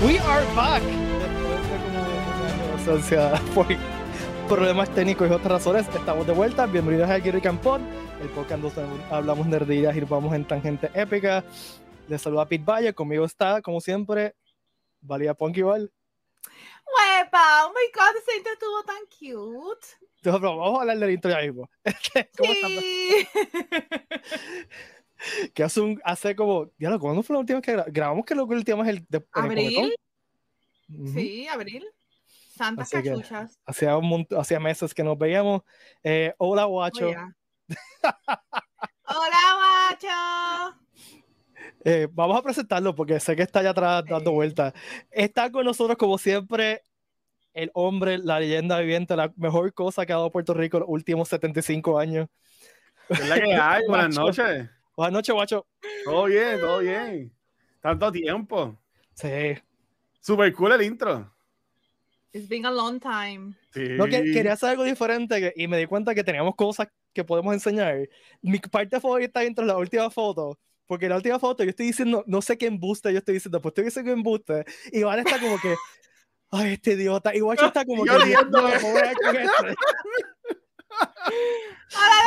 We are back. Después de como un año de ausencia por problemas técnicos y otras razones, estamos de vuelta. Bienvenidos a Gary Campón, el podcast donde hablamos nerdillas y vamos en tangente épica. Les saluda Pete Valle, conmigo está, como siempre, Valía Punk igual. ¡Huepa! ¡Oh my god! Ese intro estuvo tan cute. Entonces, vamos a hablar del intro ya mismo. ¿Cómo estás? Sí. Que hace, un, hace como. Ya lo, ¿cuándo fue la última vez que gra- grabamos? Que lo último es el. De, el ¿Abril? Comic Con? Ujú. Sí, abril. Santas Así que- cachuchas. Hacía, un hacía meses que nos veíamos. Eh, hola, guacho. Oh, yeah. Hola, guacho. Eh, vamos a presentarlo porque sé que está allá atrás dando vueltas. Está con nosotros, como siempre, el hombre, la leyenda viviente, la mejor cosa que ha dado Puerto Rico los últimos 75 años. ¿Qué es la que hay? Buenas noches. Buenas noches, guacho. Todo bien, todo bien. Tanto tiempo. Sí. Super cool el intro. It's been a long time. Sí. No, que, quería hacer algo diferente y me di cuenta que teníamos cosas que podemos enseñar. Mi parte favorita dentro de la última foto, porque en la última foto yo estoy diciendo, no sé qué embuste yo estoy diciendo, pues estoy diciendo que embuste, y Iván está como que, ay, este idiota, y Guacho está como Yo que, Dios riendo. mío, ¿cómo voy a con este?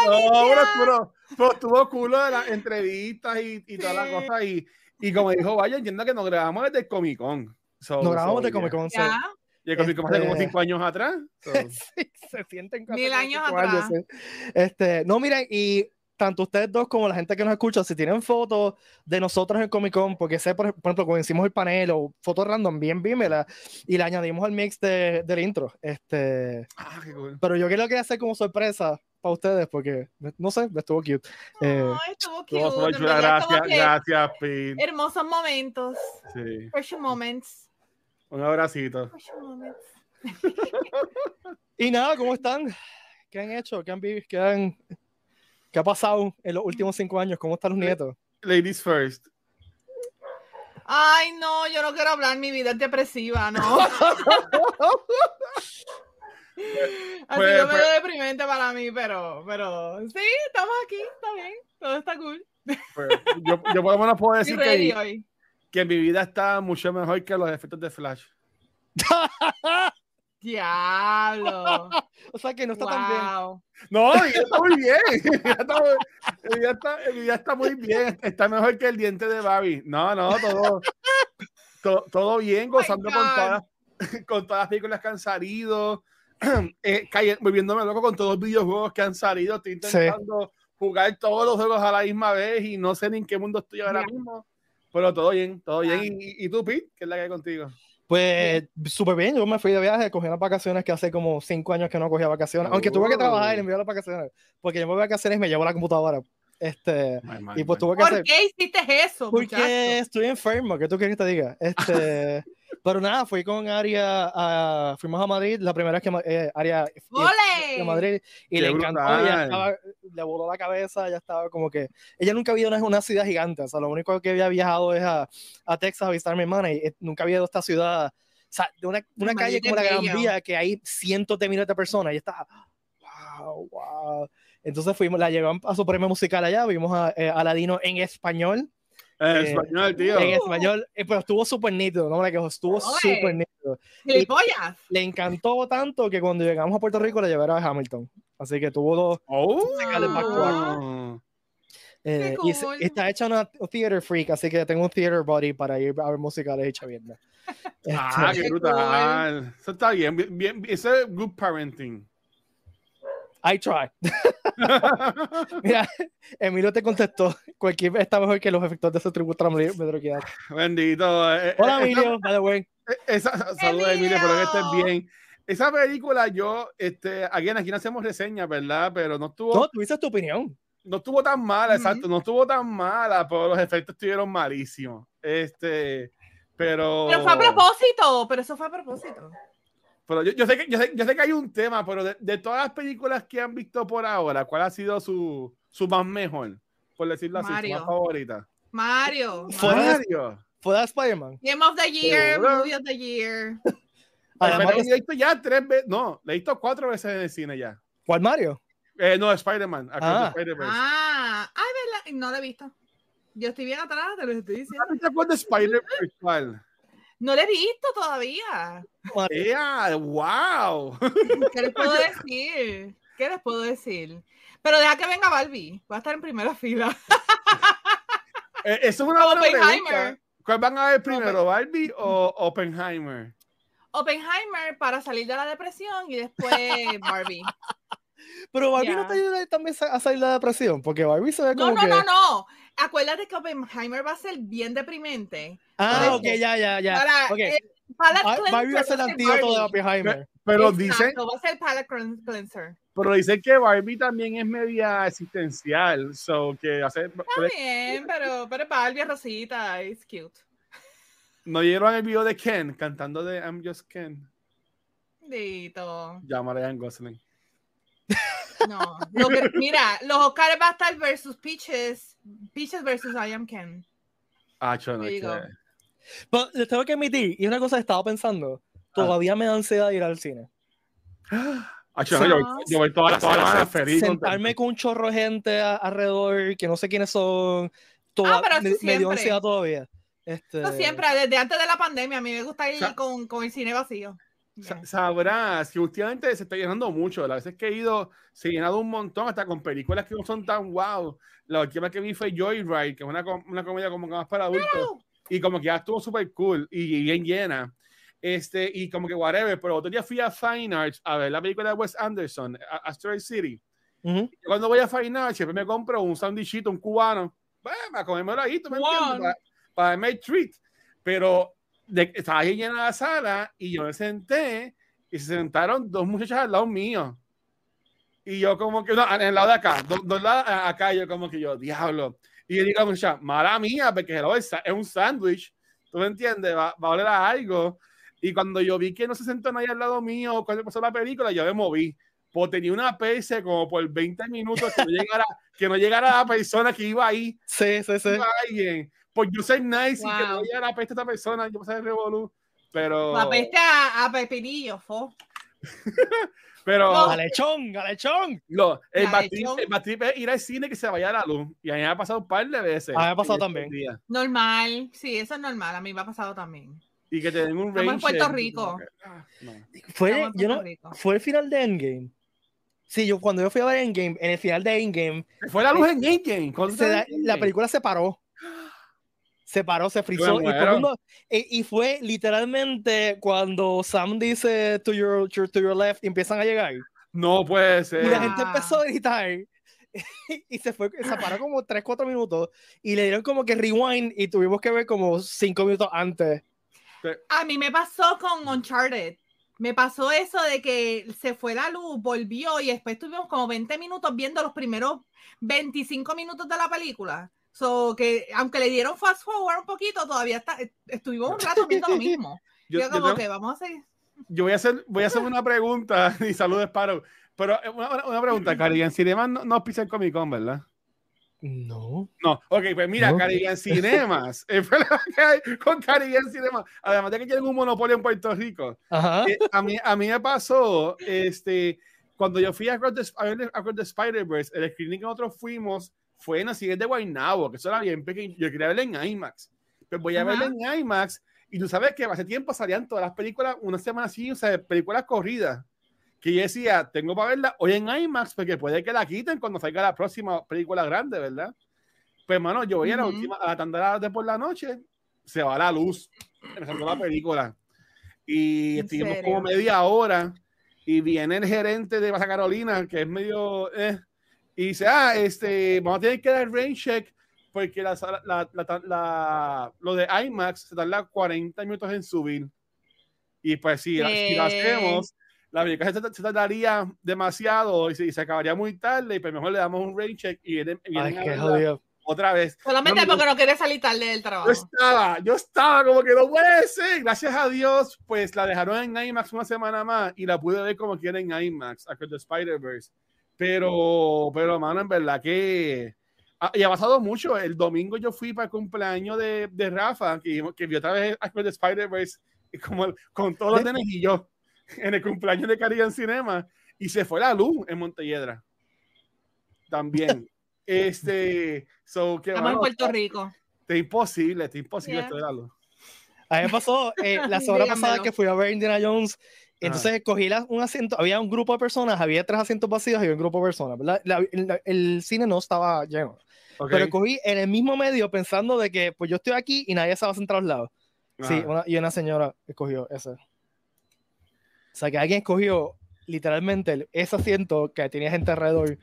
No, pero, pero, pero estuvo cool lo de las entrevistas y, y toda la Sí. cosa. Y, y como dijo, vaya, entiendo que nos grabamos desde el Comic Con. So- Nos grabamos so, de yeah. Comic Con. sí. Ya. Y el Comic Con hace como Este- cinco años atrás. so. Sí, se sienten casi Mil como años atrás. Este, no, miren, y tanto ustedes dos como la gente que nos escucha, si tienen fotos de nosotros en Comic Con, porque sé, por, por ejemplo, cuando hicimos el panel o fotos random, bien vímela, y la añadimos al mix de, del intro. Este, Ah, qué cool. pero yo lo quería hacer como sorpresa para ustedes, porque, no sé, estuvo cute. Eh, Ay, estuvo cute. Gracias, que gracias, Pete. Hermosos momentos. Sí. Precious moments. Un abracito. Precious moments. y nada, ¿cómo están? ¿Qué han hecho? ¿Qué han vivido? ¿Qué, han, ¿Qué ha pasado en los últimos cinco años? ¿Cómo están los nietos? Ladies first. Ay, no, yo no quiero hablar. Mi vida es depresiva, ¿no? Así Pues- que pues- medio deprimente para mí, pero, pero sí, estamos aquí, está bien, todo está cool. Pues, yo, yo por lo menos puedo decir que, hoy. que mi vida está mucho mejor que los efectos de Flash. Diablo. o sea que no está tan bien. wow. No, vida está muy bien. Vida está, vida está- vida está muy bien. Está mejor que el diente de Barbie. No, no, todo, to- todo bien, my gozando con God. todas, con todas las películas que han salido. Eh, volviéndome loco con todos los videojuegos que han salido. Estoy Sí. intentando jugar todos los juegos a la misma vez y no sé ni en qué mundo estoy ahora mismo. Pero todo bien, todo bien. Ah. ¿Y, y tú, Pete? ¿Qué es la que hay contigo? Pues súper bien, yo me fui de viaje, cogí unas vacaciones que hace como cinco años que no cogía vacaciones, aunque tuve que trabajar y enviar las vacaciones, porque yo me voy de vacaciones y me llevo la computadora. Este, y pues tuve que ¿Por hacer, qué hiciste eso, porque muchacho? estoy enfermo, ¿qué tú quieres que te diga? Este, pero nada, fui con Aria, a, fuimos a Madrid, la primera vez que eh, Aria fue a ¡Ole! Madrid y Qué le encantó, ella estaba, le voló la cabeza, ya estaba como que, ella nunca había ido a una ciudad gigante, o sea, lo único que había viajado es a, a Texas a visitar a mi hermana y eh, nunca había ido a esta ciudad, o sea, de una, una calle como la Gran. Vía que hay cientos de miles de personas y estaba, wow, wow. Entonces fuimos, la llevamos a su premio musical allá, vimos a eh, Aladino en español, En eh, español, tío. en español, eh, pero estuvo súper nítido, no me la quejo, estuvo súper nítido. ¡Gilipollas! Le encantó tanto que cuando llegamos a Puerto Rico le llevaron a Hamilton. Así que tuvo dos, Oh. Eh, y cool. está hecha una theater freak, así que tengo un theater body para ir a ver musicales y chavienda. Ah, Este, qué brutal. Eso está bien, bien, bien. Eso es good parenting. I try. Mira, Emilio te contestó, cualquier está mejor que los efectos de ese tributo medroquedad. Bendito. Eh, Hola eh, Emilio, by the way. Esa, esa- saludos, Emilio, espero que estés bien. Esa película, yo, este, aquí, aquí no hacemos reseñas, ¿verdad? Pero no estuvo, No, no, tuviste tu opinión. estuvo tan mala, exacto, no estuvo tan mala, pero los efectos estuvieron malísimos. Este, pero. Pero fue a propósito, pero eso fue a propósito. Pero yo, yo sé que, yo, sé, yo sé que hay un tema, pero de, de todas las películas que han visto por ahora, ¿cuál ha sido su, su más mejor? Por decirlo así, su Mario. más favorita. Mario. Fue- Mario. Fue de Spider-Man. Game of the Year, Seguro. Movie of the Year. Además, he visto ya tres veces, no, le he visto cuatro veces en el cine ya. ¿Cuál Mario? Eh, no, Spider-Man. Ah. Spider-Verse. Ah, ay, ¿verdad? No lo he visto. Yo estoy bien atrás, te lo estoy diciendo. ¿No te acuerdas de Spider-Verse? No la he visto todavía. ¡Ea! ¡Wow! ¿Qué les puedo decir? ¿Qué les puedo decir? Pero deja que venga Barbie. Va a estar en primera fila. Eh, Eso es una buena pregunta. ¿Cuál van a ver primero, Barbie o Oppenheimer? Oppenheimer para salir de la depresión y después Barbie. Pero Barbie no te ayuda también a salir de la depresión, porque Barbie se ve No, como no, que... no, no. Acuérdate que Oppenheimer va a ser bien deprimente. Ah, ok, ya, ya, ya. Para, Ok. eh, palate Bar- cleanser Barbie va a ser el antídoto de. Oppenheimer. Pero Exacto, dicen, va a ser palate cleanser. pero dicen que Barbie también es media existencial. So que hace, Está bien, pero, pero Barbie rosita, es cute. no vieron el video de Ken cantando de I'm Just Ken. Dito. Llama a Gosling. No. Lo que- mira, los Oscars va a estar versus Peaches. Peaches versus I am Ken. Ah, yo no Pero les tengo que admitir, y una cosa que estaba pensando, todavía me da ansiedad ir al cine. Ah, yo, no, yo, yo voy todas las semanas feliz. Sentarme con un chorro de gente a- alrededor, que no sé quiénes son, toda, Ah, me, me dio siempre. ansiedad todavía. Este, No siempre, desde antes de la pandemia, a mí me gusta ir Sa- con, con el cine vacío. Sa- Sabrás que últimamente se está llenando mucho. Las veces que he ido, se ha llenado un montón, hasta con películas que no son tan wow. La última que vi fue Joyride, que es una, com- una comedia como que más para adultos. Y como que ya estuvo súper cool y, y bien llena. Este, y como que whatever. Pero otro día fui a Fine Arts a ver la película de Wes Anderson, Asteroid City. ujú. Y cuando voy a Fine Arts, siempre me compro un sandwichito, un cubano. Bueno, a comérmelo ahí, ¿tú me entiendes? Para, para darme el treat. Pero de- estaba ahí llena la sala y yo me senté y se sentaron dos muchachas al lado mío. Y yo como que, no, en el lado de acá, dos, dos lados acá, yo como que yo, diablo. Y yo digo muchacha, mala mía, porque hello, es, es un sándwich, ¿tú me entiendes? Va, va a oler a algo. Y cuando yo vi que no se sentó nadie al lado mío cuando pasó la película, yo me moví. Pues tenía una PC como por 20 minutos que no llegara, que no llegara la persona que iba ahí, Sí, sí, sí. alguien. Pues yo soy nice y que no Wow. llegara la peste a esta persona, yo pasé el revolú. Pero, La peste a, a Pepinillo, fo. pero No. ¡Galechón, galechón! lo, el, La bad trip- lechón. el bad trip es ir al cine que se vaya la luz. Y a mí me ha pasado un par de veces. A mí me ha pasado en también. Normal, sí, eso es normal, a mí me ha pasado también. Y que te den un Estamos en rain Puerto Rico. ah, no. Fue, en yo no- Rico. fue el final de Endgame. Sí, yo cuando yo fui a ver Endgame, en el final de Endgame, fue la luz en Endgame. ¿Cuándo se da- Endgame? la película se paró. Se paró, se frizó. Y, y, y fue literalmente cuando Sam dice to your, to, to your left y empiezan a llegar. No puede ser. Y la gente empezó a gritar. Y se fue, se paró como 3, 4 minutos. Y le dieron como que rewind y tuvimos que ver como 5 minutos antes. A mí me pasó con Uncharted. Me pasó eso de que se fue la luz, volvió y después estuvimos como 20 minutos viendo los primeros 25 minutos de la película. So que aunque le dieron fast forward un poquito, todavía está, estuvimos un rato viendo lo mismo. Yo, Yo, yo como tengo- que vamos a seguir. yo voy a hacer, voy a hacer una pregunta y saludos, Paro. Pero eh, una, una- pregunta, Caribbean Cinema no, no pisa el Comic Con, ¿verdad? No. No, ok, pues mira, No. Caribbean Cinemas, eh, fue lo que hay con Caribbean Cinemas, además de que tienen un monopolio en Puerto Rico, Ajá. eh, a, mí, a mí me pasó, este, cuando yo fui a Across the, a ver Across the Spider-Verse, el screening que nosotros fuimos fue en la siguiente de Guaynabo, que eso era bien pequeño, yo quería verlo en IMAX, pues voy a Ajá. verlo en IMAX, y tú sabes que hace tiempo salían todas las películas, una semana así, o sea, películas corridas, que yo decía, tengo para verla hoy en IMAX, porque puede que la quiten cuando salga la próxima película grande, ¿verdad? Pues, hermano, yo voy a la última, a la tanda de por la noche, se va la luz, empezando la película. Y ¿En estuvimos serio? como media hora, y viene el gerente de Baja Carolina, que es medio, eh, y dice, ah, este, vamos a tener que dar rain check, porque la, la, la- la- lo de IMAX se tarda 40 minutos en subir. Y pues si, la- si lo hacemos, la película se, se tardaría demasiado y se, y se acabaría muy tarde, y pues mejor le damos un rain check y vienen, Ay, vienen a qué verla jodido. otra vez. Solamente No, porque no quería salir tarde del Yo trabajo. estaba, yo estaba como que no puede ser. Gracias a Dios, pues la dejaron en IMAX una semana más y la pude ver como quiera en IMAX, Across the Spider-Verse. Pero, pero, mano, en verdad que. ah, y ha pasado mucho. El domingo yo fui para el cumpleaños de, de Rafa, que, que vio otra vez Across the Spider-Verse como, con todos los nenes y yo en el cumpleaños de Caribbean Cinema y se fue la luz en Montelledra. También. este, so, que, Estamos en mano, Puerto Rico. Está imposible, está imposible Yeah. esto de la luz. A mí me pasó eh, la semana pasada que fui a ver Indiana Jones. Entonces cogí la- un asiento, había un grupo de personas, había tres asientos vacíos y había un grupo de personas, ¿verdad? La- el, el cine no estaba lleno. Ok. Pero cogí en el mismo medio pensando de que pues yo estoy aquí y nadie se va a sentar a los lados. Sí, una- y una señora escogió ese. O sea, que alguien escogió literalmente ese asiento que tenía gente alrededor.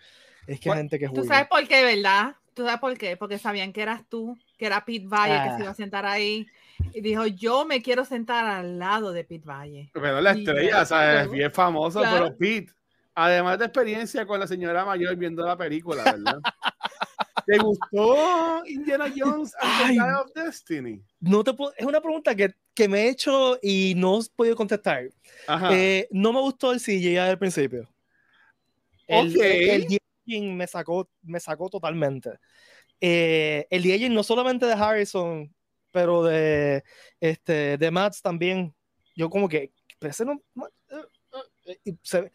Es que hay ¿Cuál- gente que es Tú sabes por qué, ¿verdad? Tú sabes por qué. Porque sabían que eras tú, que era Pete Valle que Ah. se iba a sentar ahí. Y dijo, yo me quiero sentar al lado de Pete Valle. Pero la estrella, ya, ¿sabes? claro. Bien famoso, Claro. pero Pete, además de experiencia con la señora mayor viendo la película, ¿verdad? ¿Te gustó Indiana Jones and the Ay. Dial of Destiny? No te puedo- es una pregunta que, que me he hecho y no he podido contestar. Eh, no me gustó el CGI al principio. El, Ok. el, de-aging me sacó, me sacó totalmente. Eh, el de-aging no solamente de Harrison, pero de, este, de Matt también. Yo como que, pero ese no- eh, eh,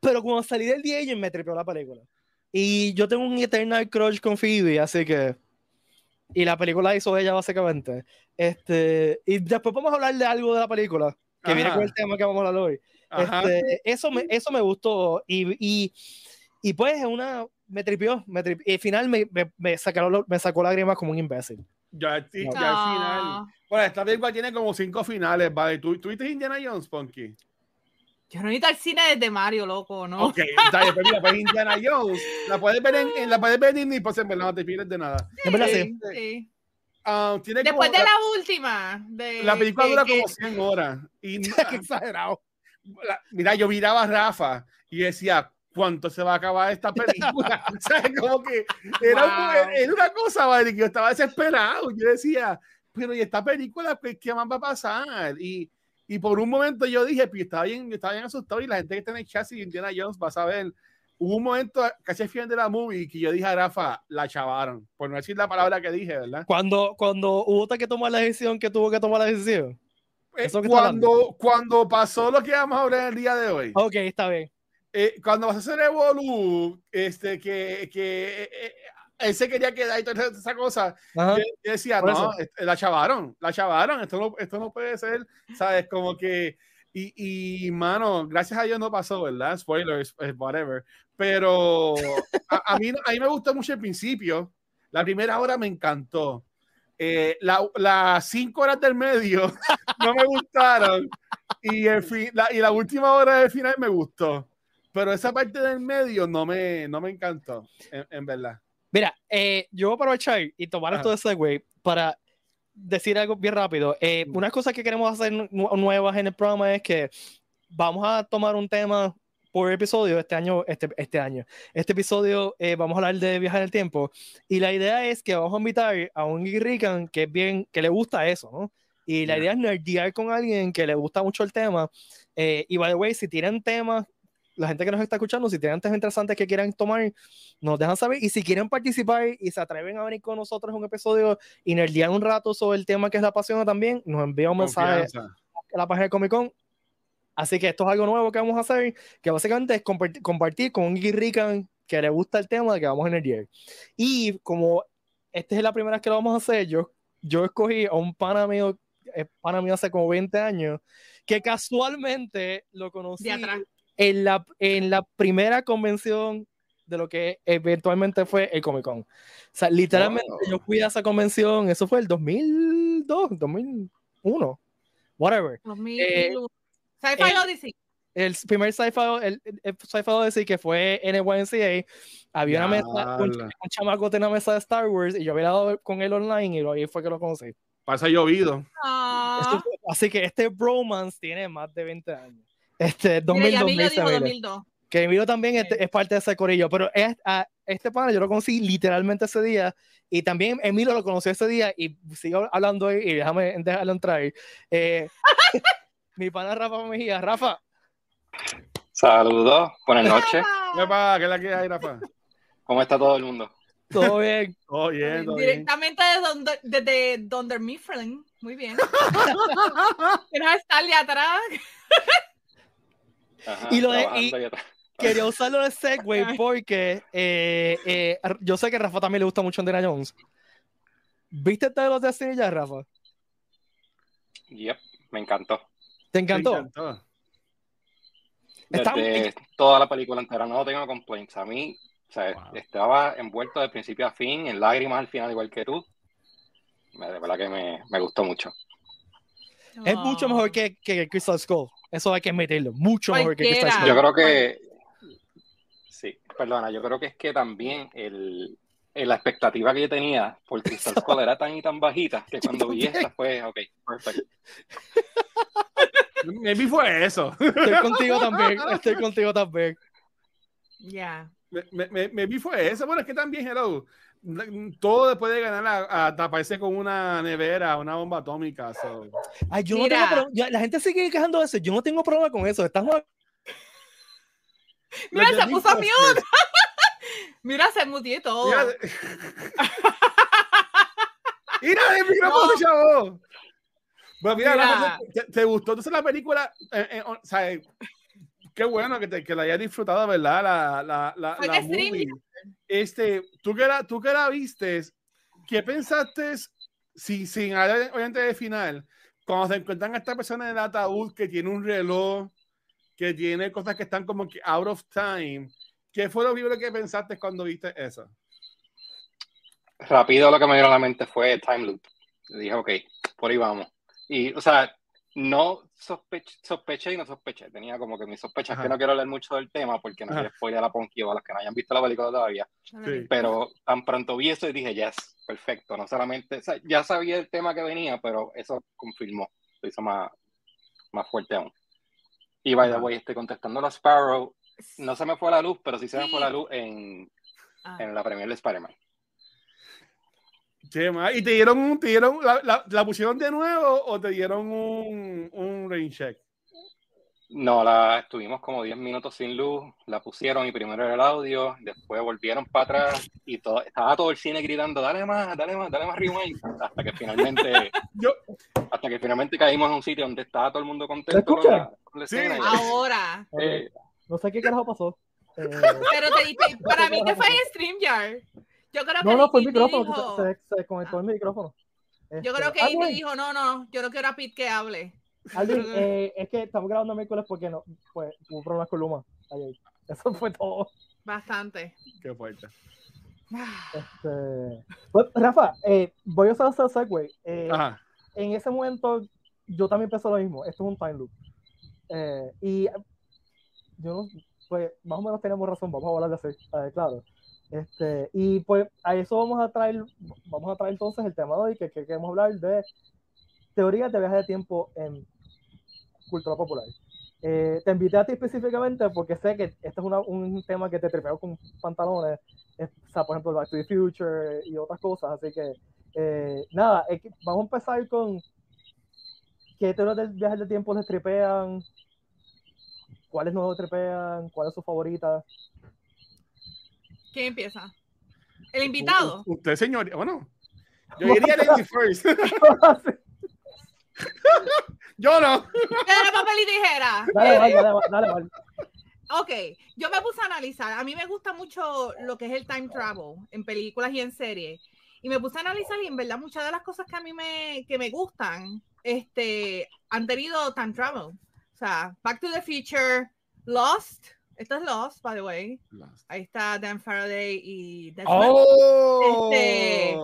pero cuando salí del de-aging me tripeó la película. Y yo tengo un eternal crush con Phoebe, así que... Y la película hizo ella básicamente. Este, y después vamos a hablar de algo de la película, que viene Ajá. con el tema que vamos a hablar hoy. Este, eso, me, eso me gustó. Y, y, y pues es una. Me tripió. Me tripió. Y al final me, me, me, sacaron, me sacó lágrimas como un imbécil. Ya, al No. ya al final. Ah, Bueno, esta película tiene como cinco finales, ¿vale? ¿Tú, ¿tú viste Indiana Jones, Punky? Yo no he ido al cine desde Mario, loco, ¿no? Ok, bien, pues mira, pues Indiana Jones, la puedes ver en, en- la puedes ver en Disney, pues en verdad no te pierdes de nada. En verdad, sí. Sí, sí. Ah, tiene Después como- de la última. De, La película que- dura que- como 100 horas. Y Qué exagerado. la- mira, yo miraba a Rafa y decía, ¿cuánto se va a acabar esta película? o sea, como que era, un- Wow. era una cosa, ¿vale? que yo estaba desesperado. Yo decía, pero ¿y esta película qué, qué más va a pasar? Y, y por un momento yo dije, pues estaba bien, yo estaba bien asustado y la gente que está en el chat y Indiana Jones va a saber. Hubo un momento casi al final de la movie que yo dije a Rafa, la chavaron, por no decir la palabra que dije, ¿verdad? Cuando, cuando hubo que tomar la decisión que tuvo que tomar la decisión. Eh, Eso que cuando, cuando pasó lo que vamos a hablar el día de hoy. Ok, está bien. Eh, cuando vas a hacer Evolu, este, que, que eh, eh, él se quería quedar y toda esa cosa, yo, yo decía, no, la chavaron, la chavaron, esto no, esto no puede ser, ¿sabes? Como que, y, y mano, gracias a Dios no pasó, ¿verdad? Spoilers, eh, whatever. Pero a, a mí, a mí me gustó mucho el principio, la primera hora me encantó. Eh, la- las cinco horas del medio no me gustaron y, el fin- la, y la última hora del final me gustó. Pero esa parte del medio no me, no me encantó, en, en verdad. Mira, eh, yo voy a aprovechar y tomar esto de segue para decir algo bien rápido. Eh, Mm. una cosa que queremos hacer nu- nuevas en el programa es que vamos a tomar un tema por episodio este año, este, este año. Este episodio eh, vamos a hablar de viajar en el tiempo y la idea es que vamos a invitar a un Rican que es bien, que le gusta eso, ¿no? Y la Ya. idea es nerdear con alguien que le gusta mucho el tema. Eh, y by the way, si tienen temas, la gente que nos está escuchando, si tienen temas interesantes que quieran tomar, nos dejan saber. Y si quieren participar y se atreven a venir con nosotros en un episodio y nerdear un rato sobre el tema que es la pasión también, nos envía un mensaje a la página de Comic Con. Así que esto es algo nuevo que vamos a hacer, que básicamente es compartir, compartir con un Rican que le gusta el tema de que vamos a nerdear. Y como esta es la primera vez que lo vamos a hacer, yo, yo escogí a un pana mío, pana mío hace como 20 años, que casualmente lo conocí De atrás. En la, en la primera convención de lo que eventualmente fue el Comic Con. O sea, literalmente Wow. yo fui a esa convención, eso fue el 2002, 2001, whatever. 2000. Eh, Sci-Fi eh, Odyssey. El primer sci-fi, el, el, sci-fi Odyssey que fue en el YMCA, había una mesa, un, un chamaco tenía una mesa de Star Wars y yo había dado con él online y ahí fue que lo conocí. Pasa llovido. Ah. Fue- así que este bromance tiene más de 20 años. Este, 2000, Mira, Yamil lo 2000, dijo Isabela. 2002. Que Emilio también es, Sí. es parte de ese corillo, pero es, a este pana yo lo conocí literalmente ese día y también Emilio lo conoció ese día y sigo hablando ahí y déjame dejarlo entrar. Eh, mi pana Rafa Mejía, Rafa, Saludos, buenas noches. ¿Qué pasa? ¿Qué es la que hay, Rafa? ¿Cómo está todo el mundo? todo bien. Todo bien, todo bien. Directamente de donde, desde Donder Mifflin. Muy bien. Quieres estarle atrás. Ajá, Y lo de- y-. Quería usarlo de segue porque eh, eh, yo sé que a Rafa también le gusta mucho Indiana Jones. ¿Viste todos los de cine ya, Rafa? Yep, me encantó. ¿Te Me encantó? encantó. Está- Desde toda la película entera, no tengo complaints. A mí, o sea, Wow. estaba envuelto de principio a fin, en lágrimas al final, igual que tú. Me- De verdad que me, me gustó mucho. Es mucho mejor que, que Crystal Skull. Eso hay que meterlo. Mucho mejor que Crystal. Skull. Yo creo que. Sí, perdona, yo creo que es que también el, el- la expectativa que yo tenía por Crystal Skull era tan y tan bajita que cuando vi esta fue, ok, perfecto. Maybe fue eso. Estoy contigo también. Estoy contigo también. Ya. Me, me, me- maybe fue eso. Bueno, es que también, hello. Todo después de ganar a, a taparse con una nevera, una bomba atómica. so. Ay, yo no Mira. tengo pro- ya, La gente sigue quejando de eso. Yo no tengo problema con eso. Estamos Mira, Los se puso Nick mute. Mira, se mutió todo. Mira, mira el micrófono, No. chavo. Bueno, mira, Mira. Rafa, ¿te, te gustó entonces la película? Eh, eh, o sea, eh, qué bueno que, te, que la hayas disfrutado, ¿verdad? La, la, la, Fue la movie. Este, tú que la, tú que la viste, ¿qué pensaste sin, sin hablar obviamente de final? Cuando se encuentran a esta persona en el ataúd que tiene un reloj, que tiene cosas que están como que out of time. ¿Qué fue lo primero que pensaste cuando viste eso? Rápido lo que me vino a la mente fue Time Loop. Dije, ok, por ahí vamos. Y, o sea, no sospeché, sospeché y no sospeché. Tenía como que mis sospechas Ajá. que no quiero hablar mucho del tema porque no quiero spoiler a Ponky o a los que no hayan visto la película todavía. Sí. Pero tan pronto vi eso y dije, yes, perfecto. No solamente, o sea, ya sabía el tema que venía, pero eso confirmó, lo hizo más, más fuerte aún. Y by the Ajá. way, estoy contestando a los Sparrow. No se me fue la luz, pero sí se me fue la luz en, Ah. en la premier de Spider-Man. ¿Y te dieron, un, te dieron la, la, la pusieron de nuevo o te dieron un, un rain check? No, la estuvimos como 10 minutos sin luz, la pusieron y primero era el audio, después volvieron para atrás y todo, estaba todo el cine gritando, dale más, dale más, dale más rewind, hasta que finalmente, Yo, hasta que finalmente caímos en un sitio donde estaba todo el mundo contento con la, con la Sí. escena. Ahora. eh, No sé qué carajo pasó. Eh, Pero te, te- para mí que fue en StreamYard. Yo creo que no, no, fue el micrófono. dijo- Se, se, se conectó el micrófono. yo Este, creo que ah, Amy bueno, dijo, no, no, yo no quiero a Pete que hable. Alvin, eh, es que estamos grabando miércoles porque no, pues, hubo problemas con Luma. ayer. Eso fue todo. Bastante. qué fuerte. Este, pues, Rafa, eh, voy a usar ese segue. Eh, Ajá. en ese momento yo también pensé lo mismo. Esto es un time loop. Eh, y yo no, pues más o menos tenemos razón, vamos a hablar de eso, eh, claro. Este, y pues a eso vamos a traer, vamos a traer entonces el tema de hoy, que, que queremos hablar de teorías de viaje de tiempo en cultura popular. Eh, te invité a ti específicamente porque sé que este es una- un tema que te tripeo con pantalones, es- o sea, por ejemplo, Back to the Future y otras cosas, así que eh, nada, vamos a empezar con qué teorías del viaje de tiempo les tripean, cuáles no les tripean, cuál es su favorita. ¿Quién empieza? El invitado. U- Usted, señor. Bueno, yo diría Lady first. yo no. Piedra, papel y tijera. dale, Val, dale, Val, dale, Val. Ok, yo me puse a analizar. A mí me gusta mucho lo que es el time travel en películas y en series. Y me puse a analizar y en verdad muchas de las cosas que a mí me, que me gustan este, han tenido time travel. O sea, Back to the Future, Lost. Esto es Lost, by the way. Ahí está Dan Faraday y Desmond. Oh, Este.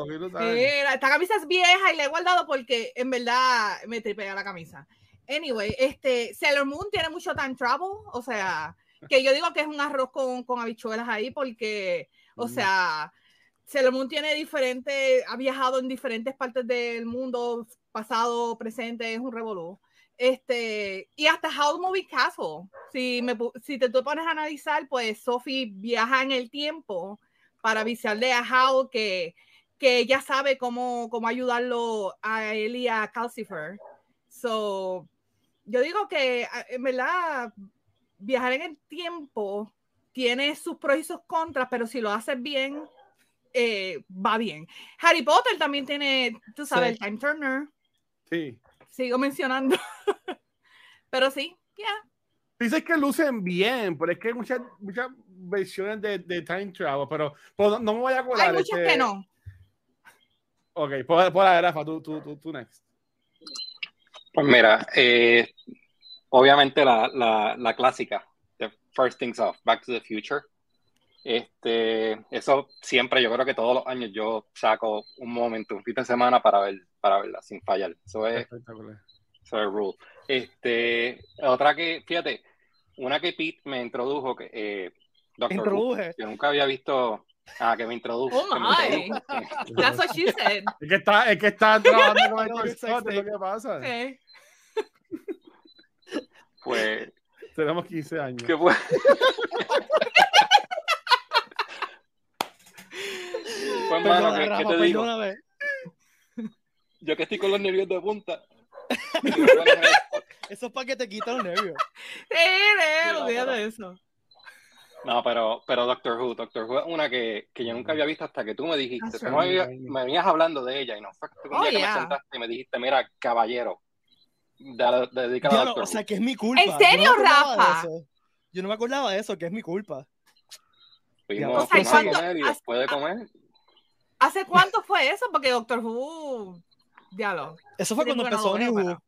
Mira, esta camisa es vieja y la he guardado porque en verdad me tripea la camisa. Anyway, este Sailor Moon tiene mucho time travel, o sea, que yo digo que es un arroz con, con habichuelas ahí porque, o Mm. sea, Sailor Moon tiene diferentes, ha viajado en diferentes partes del mundo, pasado, presente, es un revolú. Este, y hasta Howl Movie Castle. Si, me, si te tú pones a analizar, pues Sophie viaja en el tiempo para avisarle a Howl que, que ella sabe cómo, cómo ayudarlo a él y a Calcifer. So, yo digo que en verdad viajar en el tiempo tiene sus pros y sus contras, pero si lo haces bien, eh, va bien. Harry Potter también tiene, tú sabes, Sí. el Time Turner. Sí. Sigo mencionando. pero sí, ya. Dices que lucen bien, pero es que hay muchas, muchas versiones de, de Time Travel, pero, pero no, no me voy a colar. Hay muchas este- que no. Ok, por, por ahí, Rafa, tú, tú, tú, tú next. Pues mira, eh, obviamente la, la, la clásica, The First Things Off, Back to the Future. Este, eso siempre, yo creo que todos los años yo saco un momento, un fin de semana para ver, para verla sin fallar. Eso es, eso es rule. Este, otra que, fíjate, una que Pete me introdujo, que eh, Doctor Introduje. yo nunca había visto, ah, que me introdujo. Oh que me my. That's what she said. Es que está, es que está trabajando con el lo que pasa. Okay. Pues, Tenemos 15 años. ¿qué fue? Pues, mano, Perdona, ¿qué, qué Rafa, te digo? perdóname. Yo que estoy con los nervios de punta. Eso es para que te quiten los nervios. Sí, no, pero- de eso. No, pero, pero Doctor Who, Doctor Who es una que, que yo nunca había visto hasta que tú me dijiste. Ah, Tú me, venías hablando de ella y no fue que un Oh, día que yeah. me sentaste y me dijiste, mira, caballero, dedícala a Ya no, o sea, que es mi culpa. ¿En Yo no serio, de Rafa? Yo no me acordaba de eso, que es mi culpa. Fuimos, O sea, a ¿cuándo- comer y después de comer, ¿Hace cuánto fue eso? Porque Doctor Who. Diablo. Eso fue cuando empezó New Who. pero-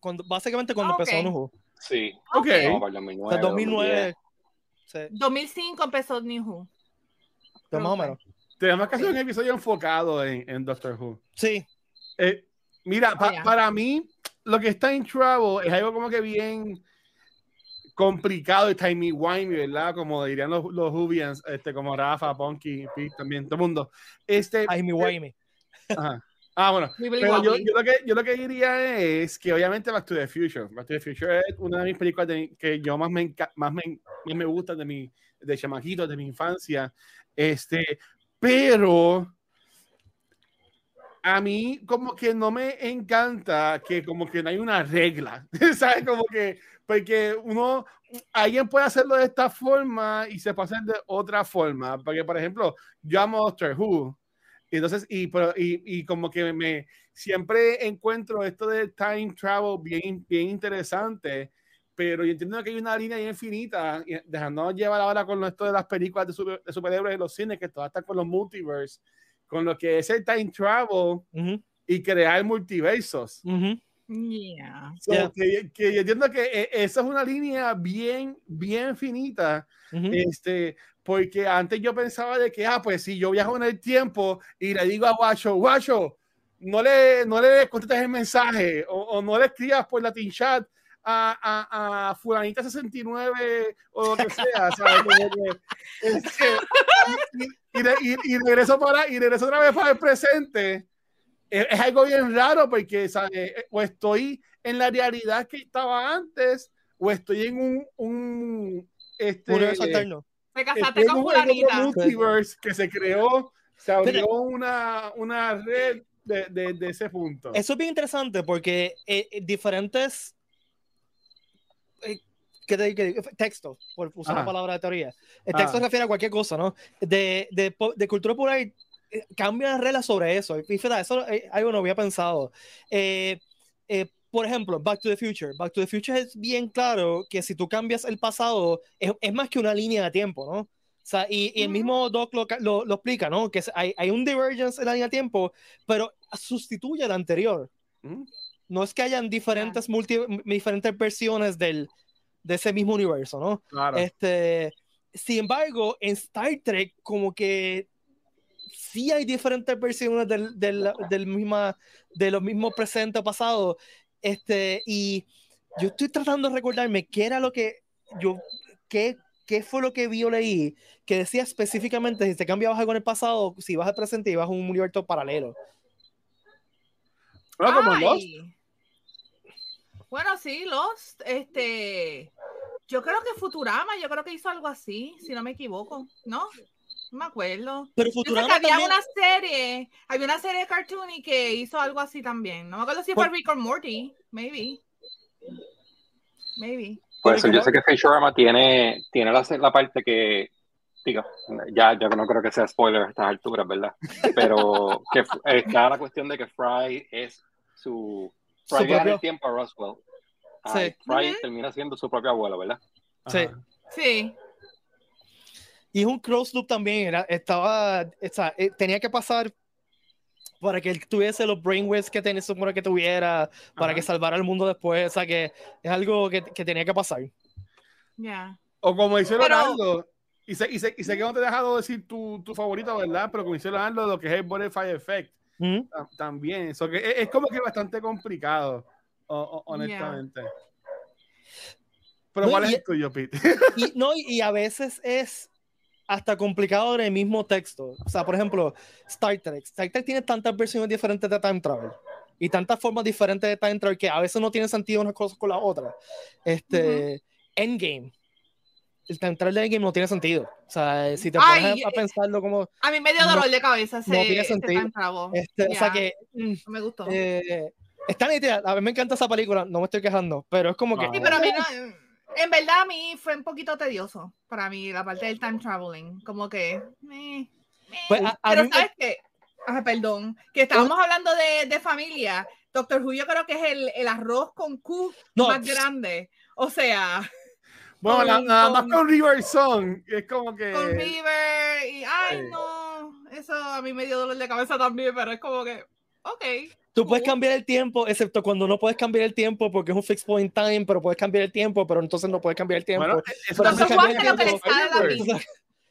Cuando, básicamente cuando Ah, empezó. New Who. sí, Ok. para el O 2009. sea, 2009. Sí, 2005 empezó New Who. pues más o menos. Tenemos que hacer un episodio enfocado en, en Doctor Who. Sí, Eh, mira, pa- ya. para mí, lo que está en Trouble es algo como que bien complicado y timey-wimey, ¿verdad? Como dirían los, los Whovians, este, como Rafa, Punky, Pete, también, todo el mundo. Este, guay, ajá. Ah, bueno. Pero yo, yo, lo que, yo lo que diría es que obviamente Back to the Future. Back to the Future es una de mis películas de- que yo más me, más me, más me gusta de mi de chamaquito, de mi infancia. Este, pero a mí como que no me encanta que como que no hay una regla, ¿sabes? Como que, porque uno, alguien puede hacerlo de esta forma y se puede hacer de otra forma, porque por ejemplo, yo amo Doctor Who, y entonces, y, pero, y, y como que me siempre encuentro esto de time travel bien, bien interesante, pero yo entiendo que hay una línea infinita, y dejándonos llevar ahora con esto de las películas de, super- de superhéroes en los cines, que todas están con los multiverse, con lo que es el time travel Ujú, y crear multiversos. ujú. Yeah. So, Yeah. que, que yo entiendo que eh, esa es una línea bien, bien finita, Ujú. este, porque antes yo pensaba de que, ah, pues si yo viajo en el tiempo y le digo a Guacho, Guacho, no le, no le contestes el mensaje o, o no le escribas por Latin Chat a, a, a fulanita 69 o lo que sea, ¿sabes? Este, y, y, y- y regreso para, y regreso otra vez para el presente. Es, es algo bien raro porque, ¿sabes? O estoy en la realidad que estaba antes o estoy en un, un este, Universo alterno. Te casaste con un- fulanita. multiverse que se creó, se abrió una, una red de, de, de ese punto. Eso es bien interesante porque eh, eh, diferentes eh, ¿qué te- qué- textos, por usar Ajá. la palabra de teoría. El texto se refiere a cualquier cosa, ¿no? De, de, de cultura popular cambian las reglas sobre eso. Y fíjate, eso es algo no había pensado. Eh, eh, por ejemplo, Back to the Future. Back to the Future es bien claro que si tú cambias el pasado, es, es más que una línea de tiempo, ¿no? O sea, y, y el mismo Doc lo, lo, lo explica, ¿no? Que hay, hay un divergence en la línea de tiempo, pero sustituye la anterior. No es que hayan diferentes, multi, diferentes versiones del, de ese mismo universo, ¿no? Claro. Este, sin embargo, en Star Trek, como que sí hay diferentes versiones del, del, del misma, de los mismos presente o pasado. Este, y yo estoy tratando de recordarme qué era lo que yo, qué, qué fue lo que vi o leí que decía específicamente si te cambiabas algo en el pasado, si vas al presente y vas a un universo paralelo. No, como Ay. Lost. Bueno, sí, Lost. Este. Yo creo que Futurama, yo creo que hizo algo así, si no me equivoco, ¿no? No me acuerdo. Pero Yo sé Futurama que había también- una serie, había una serie de cartoon y que hizo algo así también. No me acuerdo si fue Por- Rick or Morty, maybe. Maybe. Por eso Pero yo sé que Futurama tiene, tiene la, la parte que, digo, ya, ya no creo que sea spoiler a estas alturas, ¿verdad? Pero que está la cuestión de que Fry es su... Su Fry viaja el tiempo a Roswell. Sí. Fry termina siendo su propio abuelo, ¿verdad? Sí. Ajá. Sí. Y es un close loop también, era, estaba, o sea, eh, tenía que pasar, para que él tuviese los brainwaves que tenía, que tuviera, para Ajá. que salvara el mundo después. O sea, que es algo que, que tenía que pasar. Ya. O como dice Leonardo, y sé, y, sé, y sé que no te he dejado decir tu, tu favorito, ¿verdad? Pero como dice Leonardo, lo que es el Butterfly Effect ¿Mm? tam- también. Eso que es, es como que bastante complicado, o- o- honestamente. Pero No, ¿cuál es y- el tuyo, Pete? Y, no, y a veces es hasta complicado en el mismo texto. O sea, por ejemplo, Star Trek. Star Trek tiene tantas versiones diferentes de time travel y tantas formas diferentes de time travel que a veces no tiene sentido unas cosas con las otras. Este, Endgame. El time travel de Endgame no tiene sentido. O sea, si te Ay, pones a, a eh, pensarlo como. A mí me dio No- dolor de cabeza ese, no tiene ese sentido. time travel. Este, O sea que. mm, No me gustó. eh, está nítida. A mí me encanta esa película, no me estoy quejando, pero es como que. Sí, pero a mí no. En verdad, a mí fue un poquito tedioso para mí la parte del time traveling. Como que. Pues, a- a pero mí me- sabes que. perdón. Que estábamos hablando de, de familia. Doctor Who, yo creo que es el, el arroz con Q No, más grande. O sea, Bueno, Con- na- nada más con- River Song, es como que. con River y. Ay, no. Eso a mí me dio dolor de cabeza también, pero es como que. Ok. Tú puedes cambiar el tiempo, excepto cuando no puedes cambiar el tiempo porque es un fixed point time, pero puedes cambiar el tiempo, pero entonces no puedes cambiar el tiempo. Bueno, eso también eso hace lo que les sale a la vida.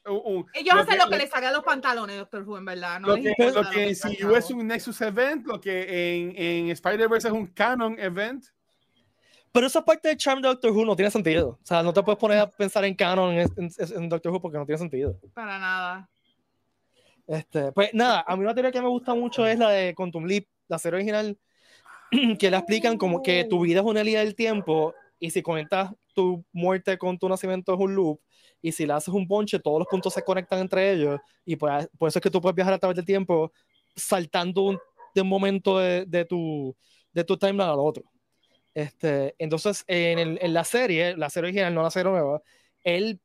Ellos lo hacen que- lo que les salga a los pantalones, Doctor Who, en verdad. No Lo les que, lo que en CU es un Nexus Event, lo que en, en Spider-Verse es un Canon Event. Pero esa parte de Charm de Doctor Who no tiene sentido. O sea, no te puedes poner a pensar en canon en, en- en Doctor Who porque no tiene sentido. Para nada. Este, pues nada, a mí una teoría que me gusta mucho es la de Quantum Leap, la serie original, que la explican como que tu vida es una línea del tiempo y si conectas tu muerte con tu nacimiento es un loop y si le haces un ponche, todos los puntos se conectan entre ellos y pues, por eso es que tú puedes viajar a través del tiempo saltando un- de un momento de, de tu, de tu timeline al otro. Este, entonces, en, el- en la serie, la serie original, no la serie nueva, él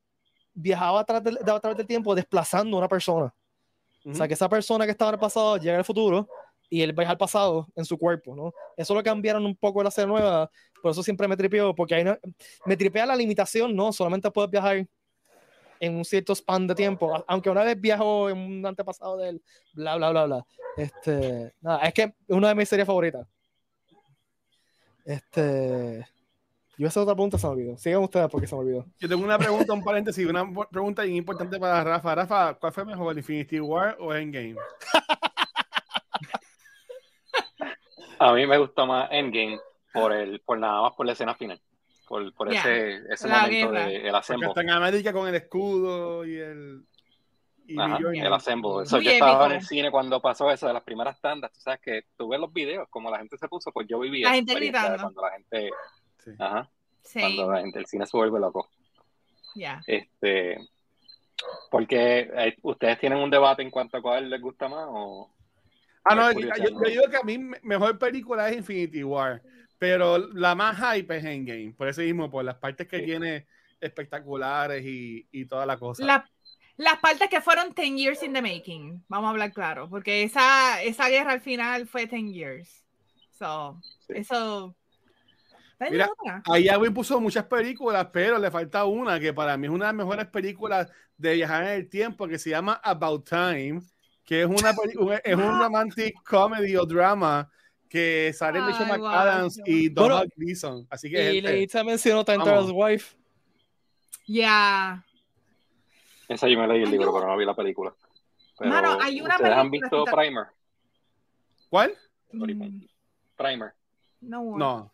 viajaba a través del, a través del tiempo desplazando a una persona. O sea, que esa persona que estaba en el pasado llega al futuro y él viaja al pasado en su cuerpo, ¿no? Eso lo cambiaron un poco en la serie nueva, por eso siempre me tripeó, porque ahí no- me tripea la limitación, ¿no? Solamente puedes viajar en un cierto span de tiempo, aunque una vez viajó en un antepasado de él, bla, bla, bla, bla. Este, nada, es que es una de mis series favoritas. Este, yo esa otra pregunta se me olvidó. Sigan ustedes porque se me olvidó. Yo tengo una pregunta, un paréntesis, una pregunta importante para Rafa. Rafa, ¿cuál fue mejor, Infinity War o Endgame? A mí me gustó más Endgame por el, por nada más por la escena final. Por, ese, ese la momento guerra. de el Porque assemble. está en América con el escudo y el. Y Ajá, York. el assemble. Eso, Muy yo estaba en el cine cuando pasó eso de las primeras tandas. Tú sabes que tú ves los videos, como la gente se puso, pues yo viví La gente gritando. Cuando la gente, Sí. ajá, Sí. cuando la gente, el cine se vuelve loco. Ya. Este, porque eh, ustedes tienen un debate en cuanto a cuál les gusta más o Ah, no, yo, yo- digo que a mí me- mejor película es Infinity War, pero la más hype es Endgame, por eso mismo, por las partes que Sí. tiene espectaculares y, y toda la cosa. La- las partes que fueron 10 years in the making, vamos a hablar claro, porque esa, esa guerra al final fue 10 years. So, Sí. eso. ¿Hay Mira? Ahí Agüey puso muchas películas, pero le falta una que para mí es una de las mejores películas de viajar en el tiempo, que se llama About Time, que es una es un romantic comedy o drama que sale Rachel Ay, McAdams y Donald Bueno, Gleason. Así que, Y Leitza mencionó. Traveler's Wife. Ya. esa yo me leí el libro, pero no vi la película. Pero, Mano, hay una ¿Ustedes han película visto que está- Primer? ¿cuál? Mm, Primer. No. No.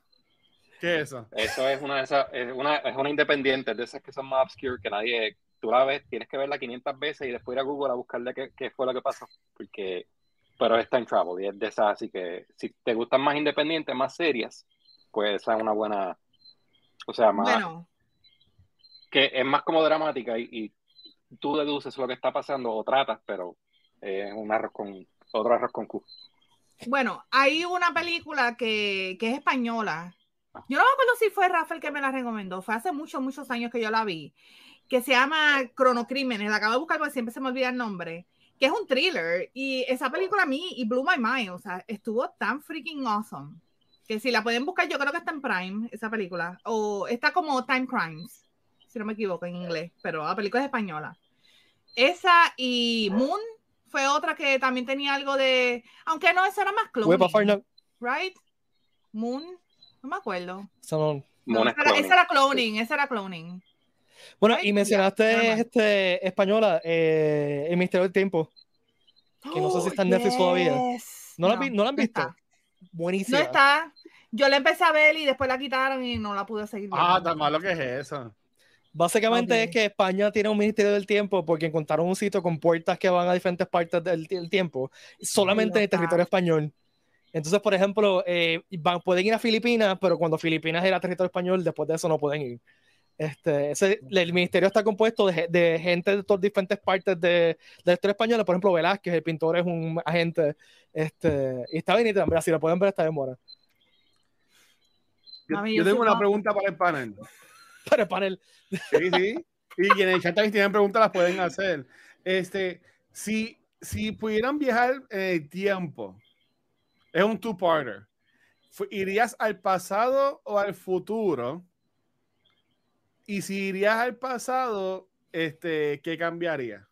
¿Qué es eso? Eso es una de esas, es una, es una independiente, de esas que son más obscure, que nadie, tú la ves, tienes que verla 500 veces y después ir a Google a buscarle qué, qué fue lo que pasó, porque, pero es time travel y es de esas, así que si te gustan más independientes, más serias, pues esa es una buena, o sea, más, Bueno, que es más como dramática y, y tú deduces lo que está pasando o tratas, pero es un arroz con, otro arroz con cu. bueno, hay una película que, que es española. Yo no me acuerdo si fue Rafael que me la recomendó. Fue hace muchos, muchos años que yo la vi. Que se llama Cronocrímenes. La acabo de buscar porque siempre se me olvida el nombre. Que es un thriller. Y esa película a mí, y blew my mind. O sea, estuvo tan freaking awesome. Que si la pueden buscar, yo creo que está en Prime, esa película. O está como Time Crimes. Si no me equivoco en inglés. Pero la película es española. Esa y Moon fue otra que también tenía algo de. Aunque no, esa era más cloning. Right? Moon. No me acuerdo. No- No, Moon es esa, era, esa era cloning, esa era cloning. Bueno, y mencionaste este, española, eh, El Misterio del Tiempo. Que no sé si está en Netflix todavía. Yes. ¿No la, no la han visto? está. Buenísima. No está. Yo la empecé a ver y después la quitaron y no la pude seguir viendo. Ah, tan malo que es eso. Básicamente Ok. es que España tiene un Ministerio del Tiempo porque encontraron un sitio con puertas que van a diferentes partes del, del tiempo, solamente en el territorio español. Entonces, por ejemplo, eh, van, pueden ir a Filipinas, pero cuando Filipinas era territorio español, después de eso no pueden ir. Este, ese- el ministerio está compuesto de, de gente de todas diferentes partes de, de la historia española. Por ejemplo, Velázquez, el pintor, es un agente. Este, y está bien, y también, si lo pueden ver, está de mora. Yo, yo tengo una pregunta para el panel. Pero el panel, Sí, sí. Y en el chat también tienen preguntas, las pueden hacer. Este, si, si pudieran viajar en el tiempo, es un two-parter. ¿Irías al pasado o al futuro? Y si irías al pasado, este, ¿qué cambiaría?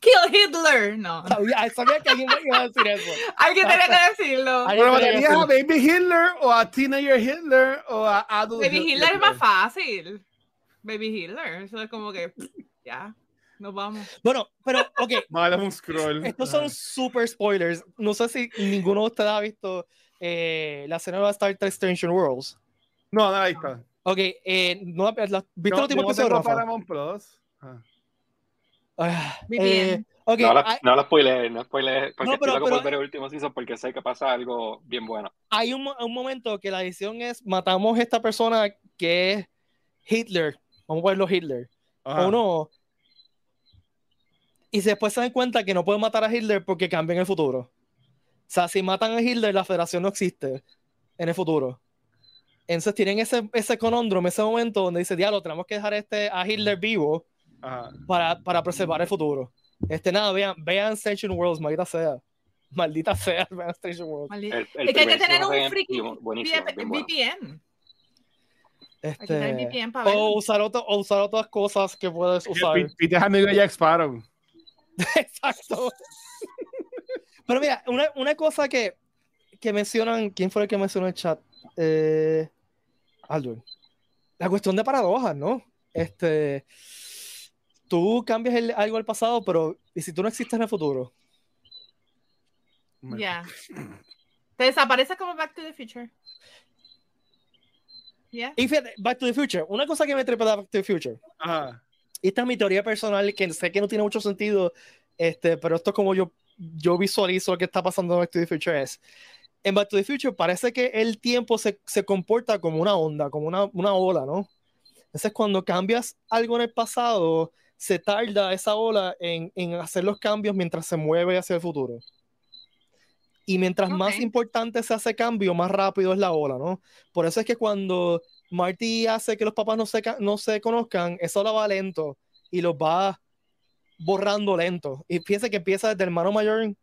Kill Hitler. No. sabía, sabía que alguien iba a decir eso. Alguien tenía que decirlo. ¿Pero tenía que matarías a Baby Hitler o a Teenager Hitler o a Adult Baby Hitler es más fácil. Baby Hitler. Eso es como que. Ya. Nos vamos. Bueno, pero, ok, Vale, un scroll. Estos son super spoilers. No sé si ninguno de ustedes ha visto eh, la serie de Star Trek Strange Worlds. No, no, ahí está. Ok, eh, ¿no, la- la- ¿viste No, el último yo no episodio, tengo Rafa? Paramount Plus. Ah. Ah, eh, bien. ok, No la, hay, no la spoilees, no spoilees, porque No, estoy pero- loco por pero- ver el último season porque sé que pasa algo bien bueno. hay un, un momento que la decisión es matamos a esta persona que es Hitler. Vamos a ponerlo Hitler. Ajá. O no. Y después se dan cuenta que no pueden matar a Hitler porque cambia en el futuro. O sea, si matan a Hitler, la federación no existe en el futuro. Entonces tienen ese, ese conóndromo, ese momento donde dice, diablo, tenemos que dejar este, a Hitler vivo Ajá. para, para preservar el futuro. Este, nada, vean, vean Station Worlds, maldita sea. Maldita sea, vean Station Worlds. El, el Es que hay que tener un bueno. VPN. Este, VPN para o, usar otro- o usar otras cosas que puedes usar. Pete es amigo de Jack Sparrow. Exacto. Pero mira, una, una cosa que, que mencionan, ¿quién fue el que mencionó en el chat? Eh, Aldwin. La cuestión de paradojas, ¿no? Este, tú cambias el- algo al pasado, pero ¿y si tú no existes en el futuro? Ya. Te desaparece como Back to the Future. Ya. Y fíjate, Back to the Future, una cosa que me trepa de Back to the Future, Ajá. esta es mi teoría personal, que sé que no tiene mucho sentido, este, pero esto es como yo, yo visualizo lo que está pasando en Back to the Future es, en Back to the Future parece que el tiempo se, se comporta como una onda, como una, una ola, ¿no? Entonces cuando cambias algo en el pasado, se tarda esa ola en, en hacer los cambios mientras se mueve hacia el futuro. Y mientras más Ok. importante se hace cambio, más rápido es la ola, ¿no? Por eso es que cuando Marty hace que los papás no se, no se conozcan, esa ola va lento y los va borrando lento. Y fíjense que empieza desde el hermano mayor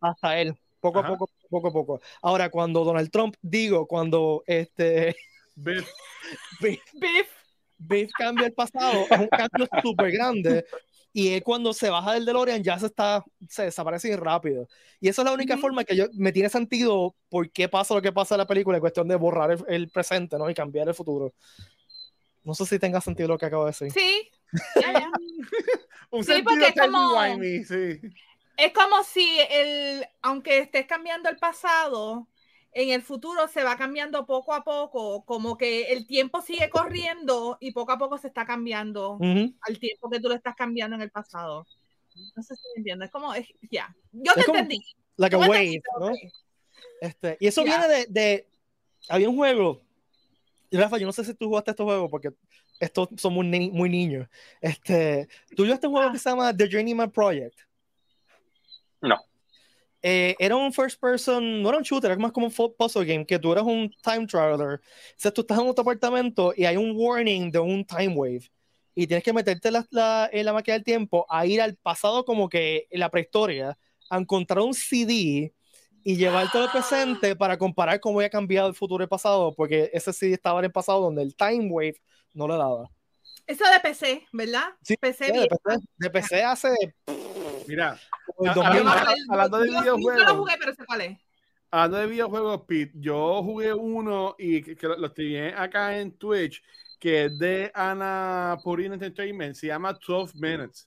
hasta él, poco Ajá. a poco, poco a poco. Ahora, cuando Donald Trump, digo, cuando este Biff. Biff, Biff. Biff cambia el pasado, es un cambio súper grande. Y él cuando se baja del DeLorean ya se está, se desaparece bien rápido. Y esa es la única Ujú. forma que yo, me tiene sentido por qué pasa lo que pasa en la película, en cuestión de borrar el, el presente, ¿no? Y cambiar el futuro. No sé si tenga sentido lo que acabo de decir. Sí. Ya, ya. Un Sí, sentido porque es como- sí. Es como si el, aunque estés cambiando el pasado, en el futuro se va cambiando poco a poco, como que el tiempo sigue corriendo y poco a poco se está cambiando Ujú. al tiempo que tú lo estás cambiando en el pasado. No sé si me entiendes, es como, ya, yo te Es como- entendí. Like a wave, entendí, ¿no? Este, y eso Ya. viene de, de- Había un juego. Rafa, yo no sé si tú jugaste este juego porque estos son muy, ni- muy niños. Este, tú jugaste un juego Ah. que se llama The Journeyman Project. No. Eh, era un first person, no era un shooter, era más como un puzzle game, que tú eras un time traveler. O sea, tú estás en otro apartamento y hay un warning de un time wave. Y tienes que meterte la, la- en la máquina del tiempo a ir al pasado como que en la prehistoria, a encontrar un CD y llevarte al presente para comparar cómo había cambiado el futuro y el pasado, porque ese CD estaba en el pasado donde el time wave no le daba. Eso de PC, ¿verdad? Sí, PC de. PC, de PC hace Mira, como el 2000. Yo me acuerdo- hablando de yo videojuegos. lo jugué, pero sé cuál es. Hablando de videojuegos, Pete, yo jugué uno y que, que lo, lo estoy acá en Twitch, que es de Ana Purin Entertainment, se llama 12 Minutes.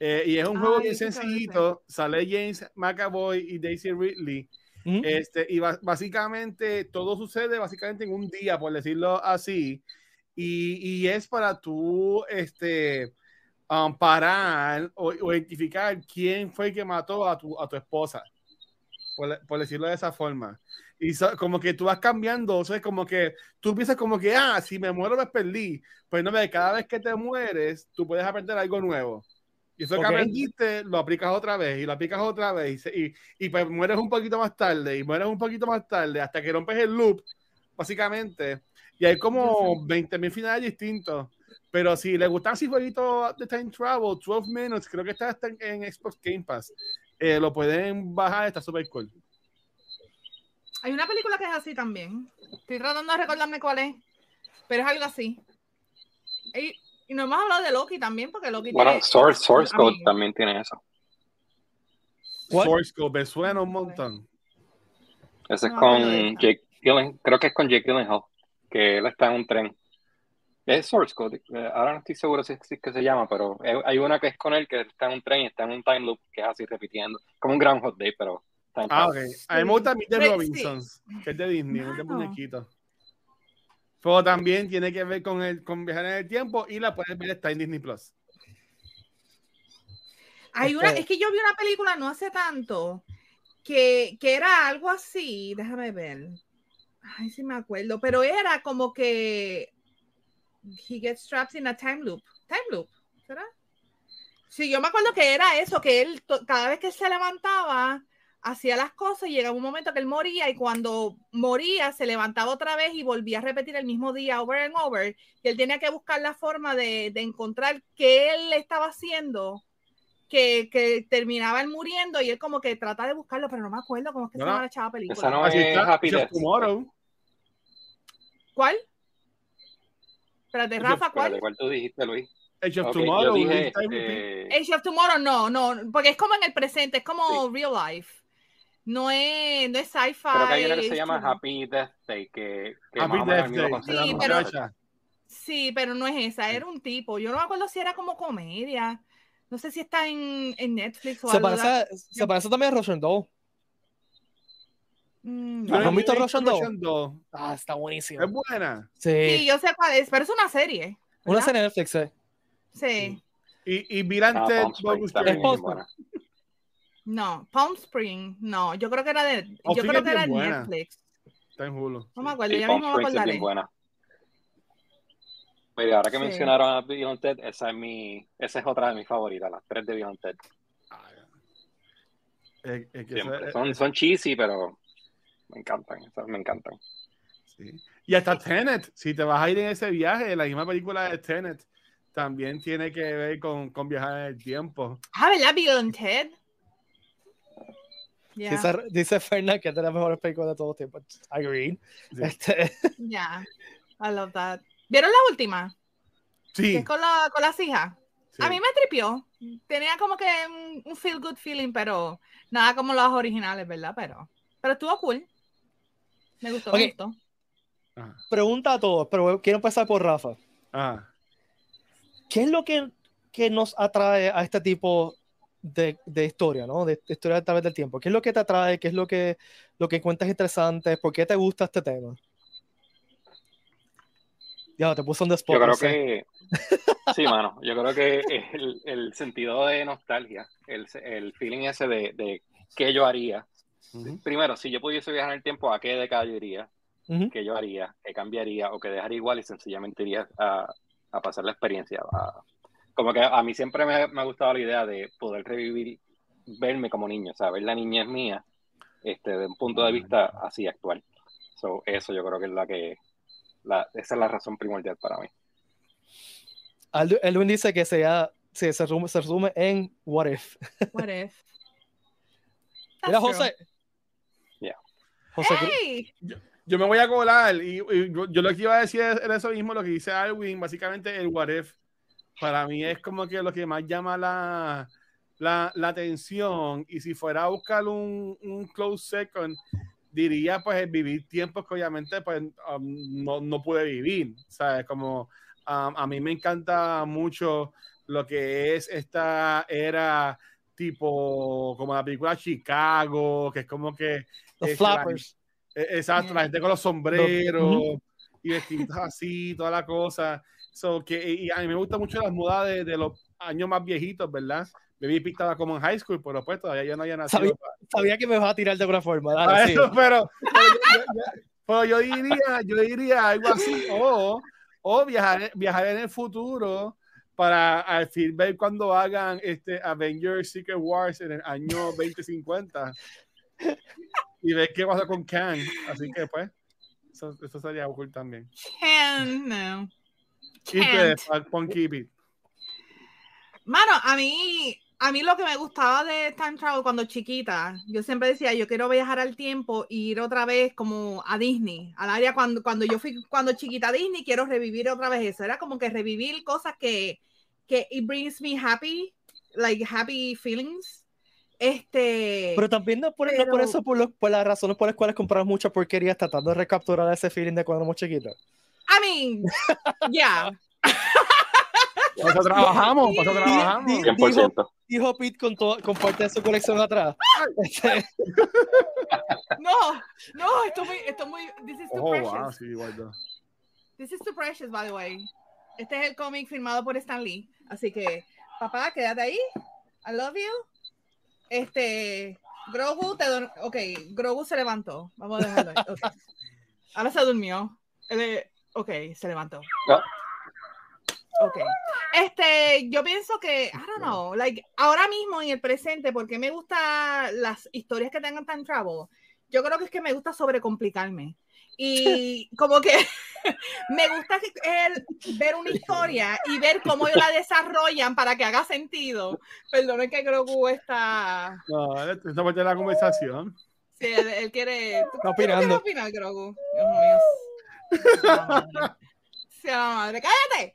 Eh, y es un Ah, juego yo bien sencillito, sale James McAvoy y Daisy Ridley. Este, y básicamente todo sucede básicamente en un día, por decirlo así. Y, y es para tú este, um, parar o, o identificar quién fue el que mató a tu, a tu esposa, por, por decirlo de esa forma. Y so- como que tú vas cambiando, o sea, como que tú piensas como que, ah, si me muero me perdí. Pues no, ve, cada vez que te mueres, tú puedes aprender algo nuevo. Y eso Ok. que aprendiste, lo aplicas otra vez y lo aplicas otra vez y, y, y pues mueres un poquito más tarde y mueres un poquito más tarde hasta que rompes el loop, básicamente. Y hay como 20.000 finales distintos. Pero si le gustan así jueguitos de Time Travel, 12 Minutes, creo que está hasta en, en Xbox Game Pass. Eh, lo pueden bajar, está súper cool. Hay una película que es así también. Estoy tratando de recordarme cuál es, pero es algo así. Y, y no hemos hablado de Loki también, porque Loki Bueno, tiene- Source, Source Code mí- también tiene eso. Source Code, me suena un montón. Ese es No con. Jake Gyllenhaal, creo que es con Jake Gyllenhaal, que él está en un tren. Es Source Code, eh, ahora no estoy seguro si es que se llama, pero hay- hay una que es con él que está en un tren y está en un time loop que es así repitiendo, como un Groundhog Day, pero time Ah, ok. A mí me gusta Meet the Robinsons, que es de Disney, es de muñequito. Pero también tiene que ver con, el, con viajar en el tiempo y la puedes ver está en Disney Plus. Hay una, Este- es que yo vi una película no hace tanto que, que era algo así, déjame ver. Ay, sí me acuerdo, pero era como que he gets trapped in a time loop. Time loop, ¿será? Sí, yo me acuerdo que era eso, que él cada vez que se levantaba hacía las cosas y llegaba un momento que él moría y cuando moría se levantaba otra vez y volvía a repetir el mismo día over and over y él tenía que buscar la forma de, de encontrar qué él estaba haciendo que, que terminaba él muriendo y él como que trata de buscarlo, pero no me acuerdo cómo es que No, se llama la chava película. Esa no es Happy Death. Tomorrow. ¿Cuál? Espérate, Rafa, ¿cuál? ¿Cuál tú dijiste, Luis? Age of Ok, Tomorrow. dije, este, Age of Tomorrow, no, no, porque es como en el presente, es como real life. No es, no es sci-fi. creo que hay una que se llama Happy Death Day, que, que Happy Death Day. Sí, pero-. Sí, pero no es esa, era un tipo. Yo no me acuerdo si era como comedia. No sé si está en, en Netflix o Se algo. parece, se parece también a Russian Doll. Mm, ¿No Russian Doll? Doll. Ah, está buenísimo. Es buena. Sí, Sí. yo sé cuál es, pero es una serie. Una serie de Netflix, eh. Sí. Y, y and Ah, Palm. No, Palm Spring, no, yo creo que era de, Palm yo creo es que era buena. Netflix. Está en Hulu. No me acuerdo, Sí, ya Palm mismo me acordaré. bien buena. Mira, ahora que Sí. mencionaron a and Ted, esa es mi, esa es otra de mis favoritas, las tres de and Ted. Ah, que Siempre. Son, son cheesy, pero me encantan, esas me encantan. Sí. Y hasta Tenet, si te vas a ir en ese viaje, la misma película de Tenet también tiene que ver con, con viajar en el tiempo. Ah, ¿verdad? And Ted. Ya, Dice, dice Fernan que es de las mejores películas de todos los tiempos. Agreed. Sí. Este, ya. I love that. ¿Vieron la última? Que Sí, es con, la, con las hijas. sí. A mí me tripió. Tenía como que un, un feel good feeling, pero nada como las originales, ¿verdad? Pero, pero estuvo cool. Me gustó, Ok. me gustó. Ajá. pregunta a todos, pero quiero empezar por Rafa. Ajá. ¿Qué es lo que, que nos atrae a este tipo de, de historia, ¿no? De, de historia a través del tiempo. ¿Qué es lo que te atrae? ¿Qué es lo que, lo que encuentras interesante? ¿Por qué te gusta este tema? Ya, te puso un spot. Yo no creo sé. que, sí, mano, yo creo que el, el sentido de nostalgia, el, el feeling ese de, de qué yo haría. Primero, si yo pudiese viajar en el tiempo, ¿a qué década yo iría? Ujú. ¿Qué yo haría? ¿Qué cambiaría? ¿O qué dejaría igual y sencillamente iría a, a pasar la experiencia? a- como que a mí siempre me, me ha gustado la idea de poder revivir, verme como niño, o sea, ver la niñez mía este, de un punto de vista así actual. So, eso yo creo que es la que, la, esa es la razón primordial para mí. Elwin dice que sea, sí, se, resume, se resume en What If. What if? That's. José. José Cruz. Hey, yo me voy a colar y, y yo, yo lo que iba a decir es eso mismo, lo que dice Alwin, básicamente el what if. Para mí es como que lo que más llama la, la, la atención y si fuera a buscar un, un close second, diría pues el vivir tiempos que obviamente pues um, no, no pude vivir, ¿sabes? Como um, a mí me encanta mucho lo que es esta era tipo como la película Chicago, que es como que... Los es la- flappers. eh, Exacto, la gente con los sombreros y vestidos así, toda la cosa. So, que, y a mí me gusta mucho las modas de, de los años más viejitos, ¿verdad? Baby P estaba como en high school, pero pues todavía yo no había nacido. Sabía- Sabía que me vas a tirar de alguna forma. para Dale, sí. eso, pero, pero yo, yo- yo- pero yo diría, yo diría algo así, o, o viajar, viajar en el futuro para al fin ver cuando hagan este Avengers Secret Wars en el año 2050 y ver qué pasa con Kang. Así que pues, eso, eso sería cool también. Can, no. Y Can't. ustedes, Punky Beat. Mano, a mí, a mí lo que me gustaba de Time Travel cuando chiquita, yo siempre decía, yo quiero viajar al tiempo e ir otra vez como a Disney, al área cuando, cuando yo fui cuando chiquita a Disney, quiero revivir otra vez eso. Era como que revivir cosas que, que it brings me happy, like happy feelings. Este. Pero también no por, no por Pero- eso, por, los- por las razones por las cuales compramos muchas porquerías tratando de recapturar ese feeling de cuando éramos chiquitos. I mean, yeah. Nosotros trabajamos, nosotros Di- trabajamos. di- 100%. Dijo Pete con, todo, con parte de su colección atrás. Este, No, no, esto muy, esto muy, this is too Oh, precious. wow, sí, guarda. This is too precious, by the way. Este es el cómic firmado por Stan Lee. Así que, papá, quédate ahí. I love you. Este, Grogu, te dur- ok, Grogu se levantó. Vamos a dejarlo ahí. ok. Ahora se durmió. Es- ok, se levantó. Ok. Este, yo pienso que, I don't know, like, ahora mismo en el presente, porque me gustan las historias que tengan time travel, yo creo que es que me gusta sobrecomplicarme. Y como que me gusta el, ver una historia y ver cómo ellos la desarrollan para que haga sentido. Perdonen que Grogu está. No, esta parte de la conversación. Sí, él, él quiere. ¿Tú Está qué opinando. opinas, Grogu? Dios mío. Sea la madre. Sea la madre. ¡Cállate!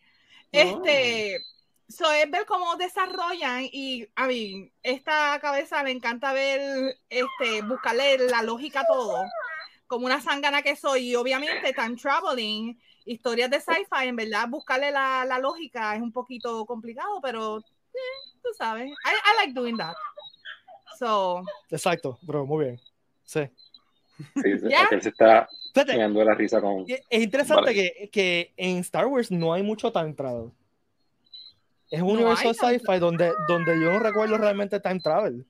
Este. So, es ver cómo desarrollan y a mí, esta cabeza me encanta ver, este, buscarle la lógica a todo, como una sangana que soy, y obviamente time traveling, historias de sci-fi, en verdad, buscarle la, la lógica es un poquito complicado, pero eh, tú sabes, I, I like doing that. So, exacto, bro, muy bien. Sí. Sí, sí, ¿Ya? aquel se está Fíjate, mirando la risa con. es es interesante Vale. que, que en Star Wars no hay mucho time travel. Es un No universo sci-fi donde, donde yo no recuerdo realmente time travel.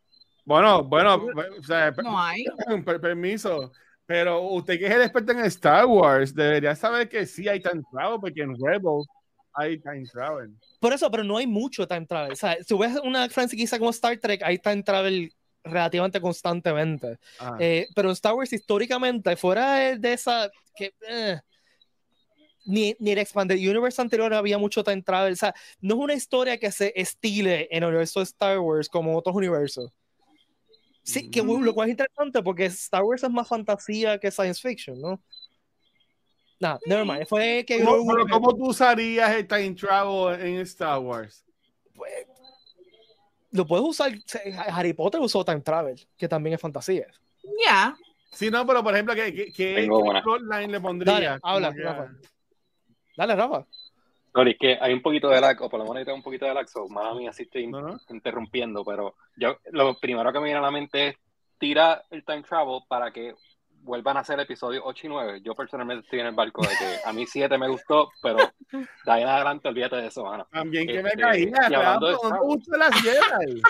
Bueno, bueno, o sea, no hay. per- permiso. Pero usted que es el experto en Star Wars, debería saber que sí hay time travel, porque en Rebels hay time travel. Por eso, pero no hay mucho time travel. O sea, si ves una franquicia como Star Trek, hay time travel relativamente constantemente. Ah. Eh, pero Star Wars, históricamente, fuera de, de esa. Que, eh, ni, ni el Expanded Universe anterior había mucho time travel. O sea, no es una historia que se estile en el universo de Star Wars como otros universos. Sí, que Ujú. lo cual es interesante porque Star Wars es más fantasía que science fiction, ¿no? Nada, never mind. Fue que ¿Cómo, yo- ¿Cómo tú usarías el time travel en Star Wars? pues, lo puedes usar. Harry Potter usó time travel, que también es fantasía. Yeah. Sí, no, pero por ejemplo, ¿qué, qué, qué, plotline le pondrías? Dale, habla, que- Rafa. Dale, Rafa. Sorry, es que hay un poquito de lag, o por lo menos ahorita un poquito de lag, so, mala mía, si estoy No, no. interrumpiendo, pero yo lo primero que me viene a la mente es tira el time travel para que vuelvan a hacer episodios 8 y 9. Yo personalmente estoy en el barco de que a mí 7 me gustó, pero de ahí en adelante olvídate de eso, mano. También que me Este, caía, y hablando de Star me gustan las Jedi.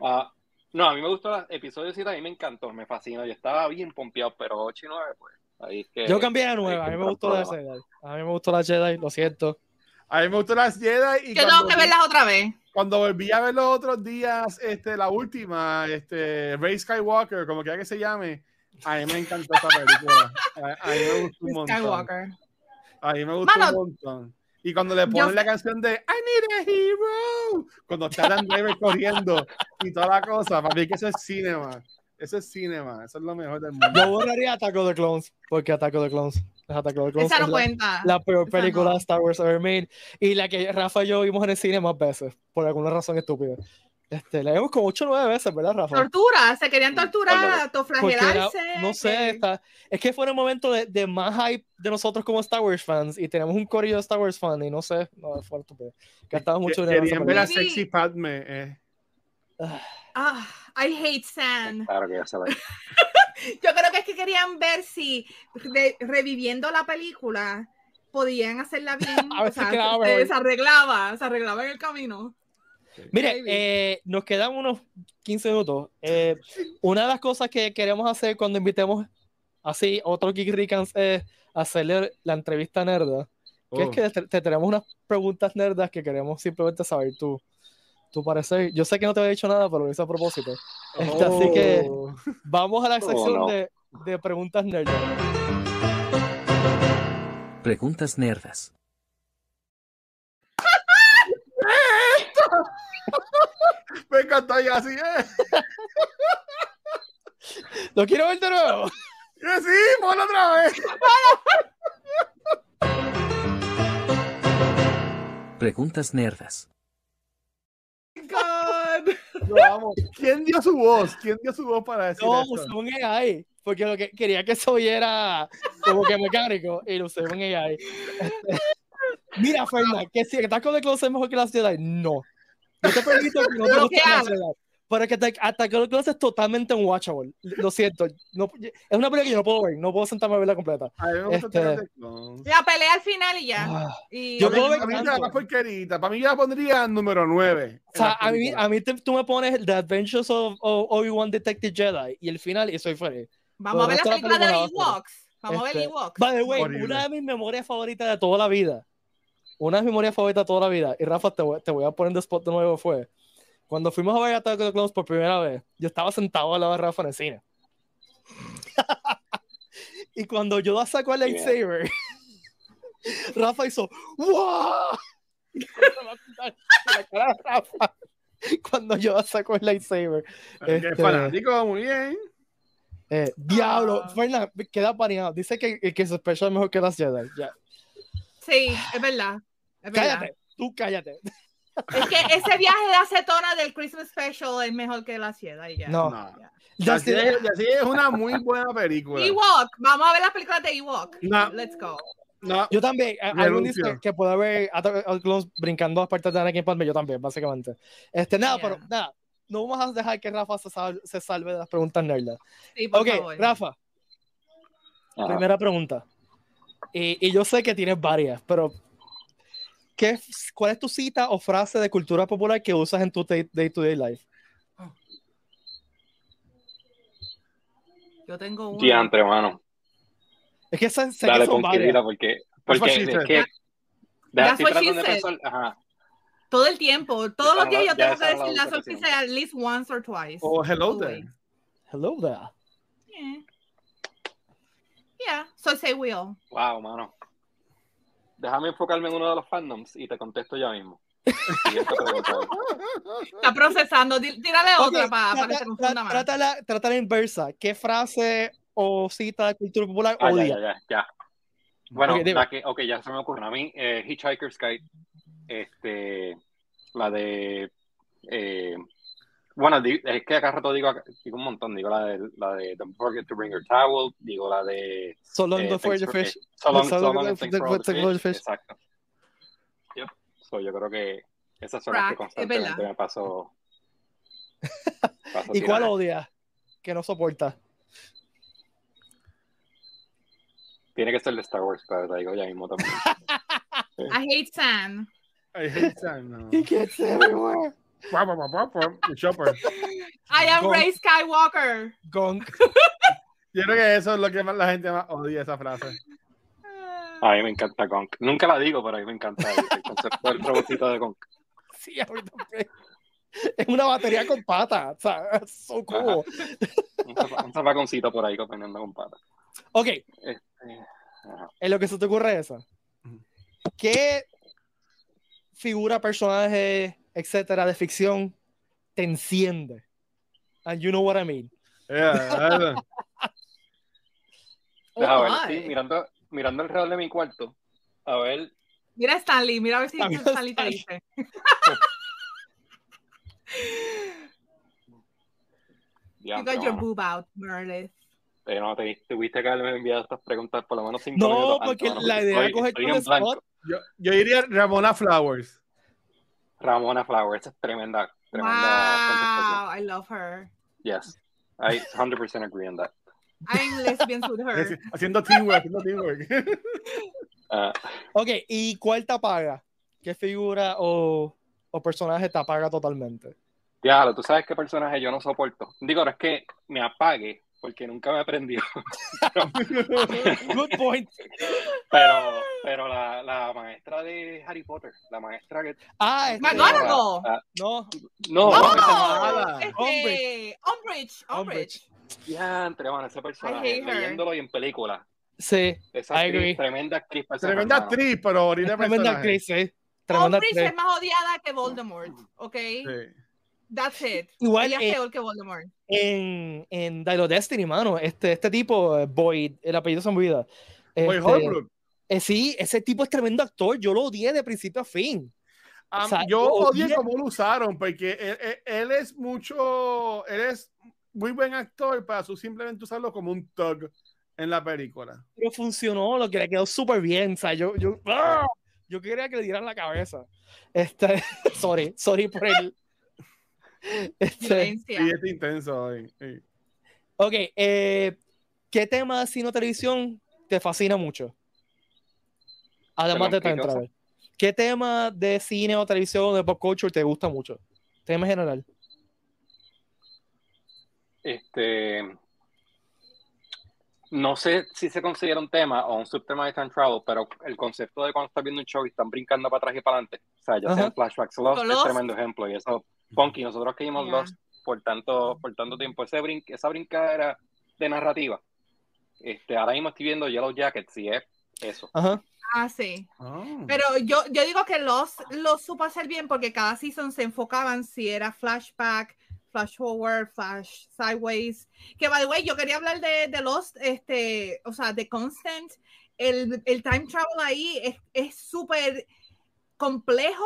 Ah, no, a mí me gustó el episodio 7, a mí me encantó, me fascinó, yo estaba bien pompeado, pero 8 y 9, pues ahí es que... Yo cambié a ahí nueva. A es mí me gustó la. Jedi. A mí me gustó la Jedi, lo siento. A mí me gustan las Jedi y Yo tengo que verlas otra vez. cuando volví a ver los otros días, este, la última, este, Rey Skywalker, como quiera que se llame, a mí me encantó esta película. A, a mí me gustó un montón. Skywalker. A mí me gustó Mano, un montón. Y cuando le ponen yo- la canción de I need a hero, cuando está Dan Driver corriendo y toda la cosa, para mí que eso es cinema. Eso es cinema, eso es lo mejor del mundo. Yo borraría Attack of the Clones, porque Attack of the Clones. es Attack of the Clones Esa no es la, cuenta. la peor Esa película no. de Star Wars ever made. Y la que Rafa y yo vimos en el cine más veces, por alguna razón estúpida. Este, la vimos como 8 o 9 veces, ¿verdad, Rafa? Tortura, se querían torturar, autoflagelarse. no sé, eh, está, es que fue en el momento de, de más hype de nosotros como Star Wars fans y tenemos un corillo de Star Wars fans y no sé, no, fue estúpido. Gastamos mucho dinero Querían ver a. Sexy Padme. Eh. Ah, Ah, I hate Sand. Claro que ya se. Yo creo que es que querían ver si de- reviviendo la película podían hacerla bien. A ver o sea, se, mejor. se arreglaba, se arreglaba en el camino. Mire, eh, nos quedan unos 15 minutos. Eh, una de las cosas que queremos hacer cuando invitemos así otro Geek Ricans es hacerle la entrevista nerda. Que es Oh. que te, te tenemos unas preguntas nerdas que queremos simplemente saber tu, tu parecer. Yo sé que no te había dicho nada, pero lo hice a propósito. Este, Así que Oh. vamos a la Oh, sección no. de, de preguntas nerdas. Preguntas nerdas. Me encantó y así, eh. ¿Lo quiero ver de nuevo? Y sí, ponlo otra vez. Preguntas nerdas. Lo amo. ¿Quién dio su voz? ¿Quién dio su voz para decir No, usé un AI, porque lo que quería que se oyera como que mecánico y lo usé un AI. Mira, Fernan, que si Attack of the Clones es mejor que la Jedi, no. Yo te permito que no te guste la. Jedi. Pero que Attack Attack of the Clones es totalmente unwatchable. Lo siento. No, es una película que yo no puedo ver. No puedo sentarme a verla completa. A mí me gusta Este-. La pelea al final y ya. Ah. Y Yo puedo ver para mí tanto. es la porquerita. Para mí yo la pondría número 9. O sea, a mí, a mí te- tú me pones The Adventures of, of Obi-Wan Detective Jedi y el final y soy feliz. Vamos a ver la Pero película de Ewoks. Vamos a ver Este, Ewoks. By the way, Horrible. una de mis memorias favoritas de toda la vida, una de mis memorias favoritas de toda la vida, y Rafa, te voy, te voy a poner de spot de nuevo, fue cuando fuimos a ver Attack of the Clones por primera vez, yo estaba sentado al lado de Rafa en el cine. y cuando yo sacó el lightsaber, Rafa hizo ¡Wow! cuando yo sacó el lightsaber. Este- fanático, muy bien. Eh, diablo, Ah. Fernan, queda paneado. Dice que, que su special es mejor que las Jedi. Ya. Sí, es verdad. Es verdad. Cállate, tú cállate. Es que ese viaje de acetona del Christmas Special es mejor que la Jedi y ya. No. No. Ya. Así es, así es una muy buena película. Ewok, vamos a ver las películas de Ewok. No. Let's go. No, Yo también, a- alguien dice que puede haber Clones brincando las partes de Anakin Padme, yo también, básicamente. Este, nada, Yeah. pero nada, no vamos a dejar que Rafa se, sal- se salve de las preguntas nerdas. Sí, por Ok, favor. Rafa, Ajá. primera pregunta. Y, y yo sé que tienes varias, pero ¿qué, ¿cuál es tu cita o frase de cultura popular que usas en tu day- day-to-day life? Yo tengo uno. Diantre, mano. Es que sé, sé que Dale son con varias. Kirita porque, porque es que That's what she said. ajá. Todo el tiempo. Todos Esa los días no- yo tengo que la decir la sorpresa at least once or twice. o Hello there. Hello there. Yeah. Yeah, so say will. Wow, mano. Déjame enfocarme en uno de los fandoms y te contesto ya mismo. Está procesando. Tírale otra para trata- que se confunda más. trata la, trata la inversa. ¿Qué frase o cita de cultura popular Ah, ya, odia? ya, ya, ya. Bueno, Ok, dime. la que, ok, ya se me ocurre. A mí, eh, Hitchhiker's Guide, este, la de, eh, bueno, es que acá rato digo, digo un montón, digo la de, la de Don't forget to bring your towel, digo la de So long eh, for- fish. eh, so long, so so long long and before thanks for all the the- for the fish. fish. Exacto. Yep. So, yo creo que esas son las que constantemente me paso. paso ¿Y cuál odia? Que no soporta. Tiene que ser de Star Wars, pero te digo ya mismo también. I hate sand. I hate that, no. He gets everywhere. Chopper. I am Go. Rey Skywalker. Gonk. Yo creo que eso es lo que más la gente más odia esa frase. A mí me encanta Gonk. Nunca la digo, pero a mí me encanta el, el concepto del robotito de Gonk. Sí, ahorita también. Es una batería con patas. O sea, es so cool. Un, zapa- un zapaconcito por ahí comiendo con patas. Ok, Este, en lo que se te ocurre eso. ¿Qué figura, personaje, etcétera, de ficción te enciende? And you know what I mean. Yeah, Oh, Deja ver, sí, mirando, mirando alrededor de mi cuarto. A ver, Mira a Stanley, mira a ver si Amigo Stanley te Stanley. dice. You got your boob out, Meredith. Eh, no, te, tuviste que haberme enviado estas preguntas por lo menos cinco No, minutos antes, porque mano, la idea es coger tu spot. yo, yo diría Ramona Flowers. Ramona Flowers es tremenda, tremenda contestación. Wow, I love her. Yes, I 100% agree on that. I'm lesbians with her. Haciendo teamwork, haciendo teamwork. Ah, Ok, ¿y cuál te apaga? ¿Qué figura o, o personaje te apaga totalmente? diablo, tú sabes qué personaje yo no soporto. Digo, no es que me apague, porque nunca me aprendió. Good point. Pero, pero la, la maestra de Harry Potter, la maestra que. Ah, este, McGonagall. Ah, no, no, ¡Oh! esa mala. Este, Umbridge. Umbridge, Umbridge. Umbridge. Diantre, mano, ese personaje, leyéndolo y en película. Sí, Esa I actriz, agree. tremenda actriz. Tremenda hermano. actriz, pero ahorita es tremenda actriz, sí. Tremenda Umbridge actriz. es más odiada que Voldemort, ¿ok? Sí. That's it. Igual, Ella es peor que Voldemort. En, en Dino Destiny, mano, este, este tipo, eh, Boyd, el apellido se me olvida. Boy Este, Holbrook. eh, sí, ese tipo es tremendo actor. Yo lo odié de principio a fin. Um, O sea, yo odié cómo lo usaron, porque él, él- él es mucho, él es muy buen actor para su simplemente usarlo como un thug en la película. Pero funcionó, lo que le quedó súper bien. O sea, yo, yo, ¡ah! yo quería que le dieran la cabeza. Este, sorry, sorry por el. Este. Sí, es intenso hoy. sí. ok, eh, ¿qué tema de cine o televisión te fascina mucho? Además de Perdón, ¿qué Time? Travel. ¿Qué tema de cine o televisión de pop culture te gusta mucho? Tema general. Este. No sé si se considera un tema o un subtema de time travel, pero el concepto de cuando estás viendo un show y están brincando para atrás y para adelante. O sea, ya sean flashbacks. Lost es tremendo ejemplo. Y eso, Funky, nosotros que vimos Yeah. Lost por tanto, por tanto tiempo, ese brin esa brincadera de narrativa. Este, ahora mismo estoy viendo Yellow Jackets y es eso. Ajá. Ah, sí. Ah. Pero yo, yo digo que los, los supo hacer bien porque cada season se enfocaban si era flashback, flash forward, flash sideways. Que by the way, yo quería hablar de, de Lost, este, o sea, de Constant. El, el time travel ahí es- es súper complejo,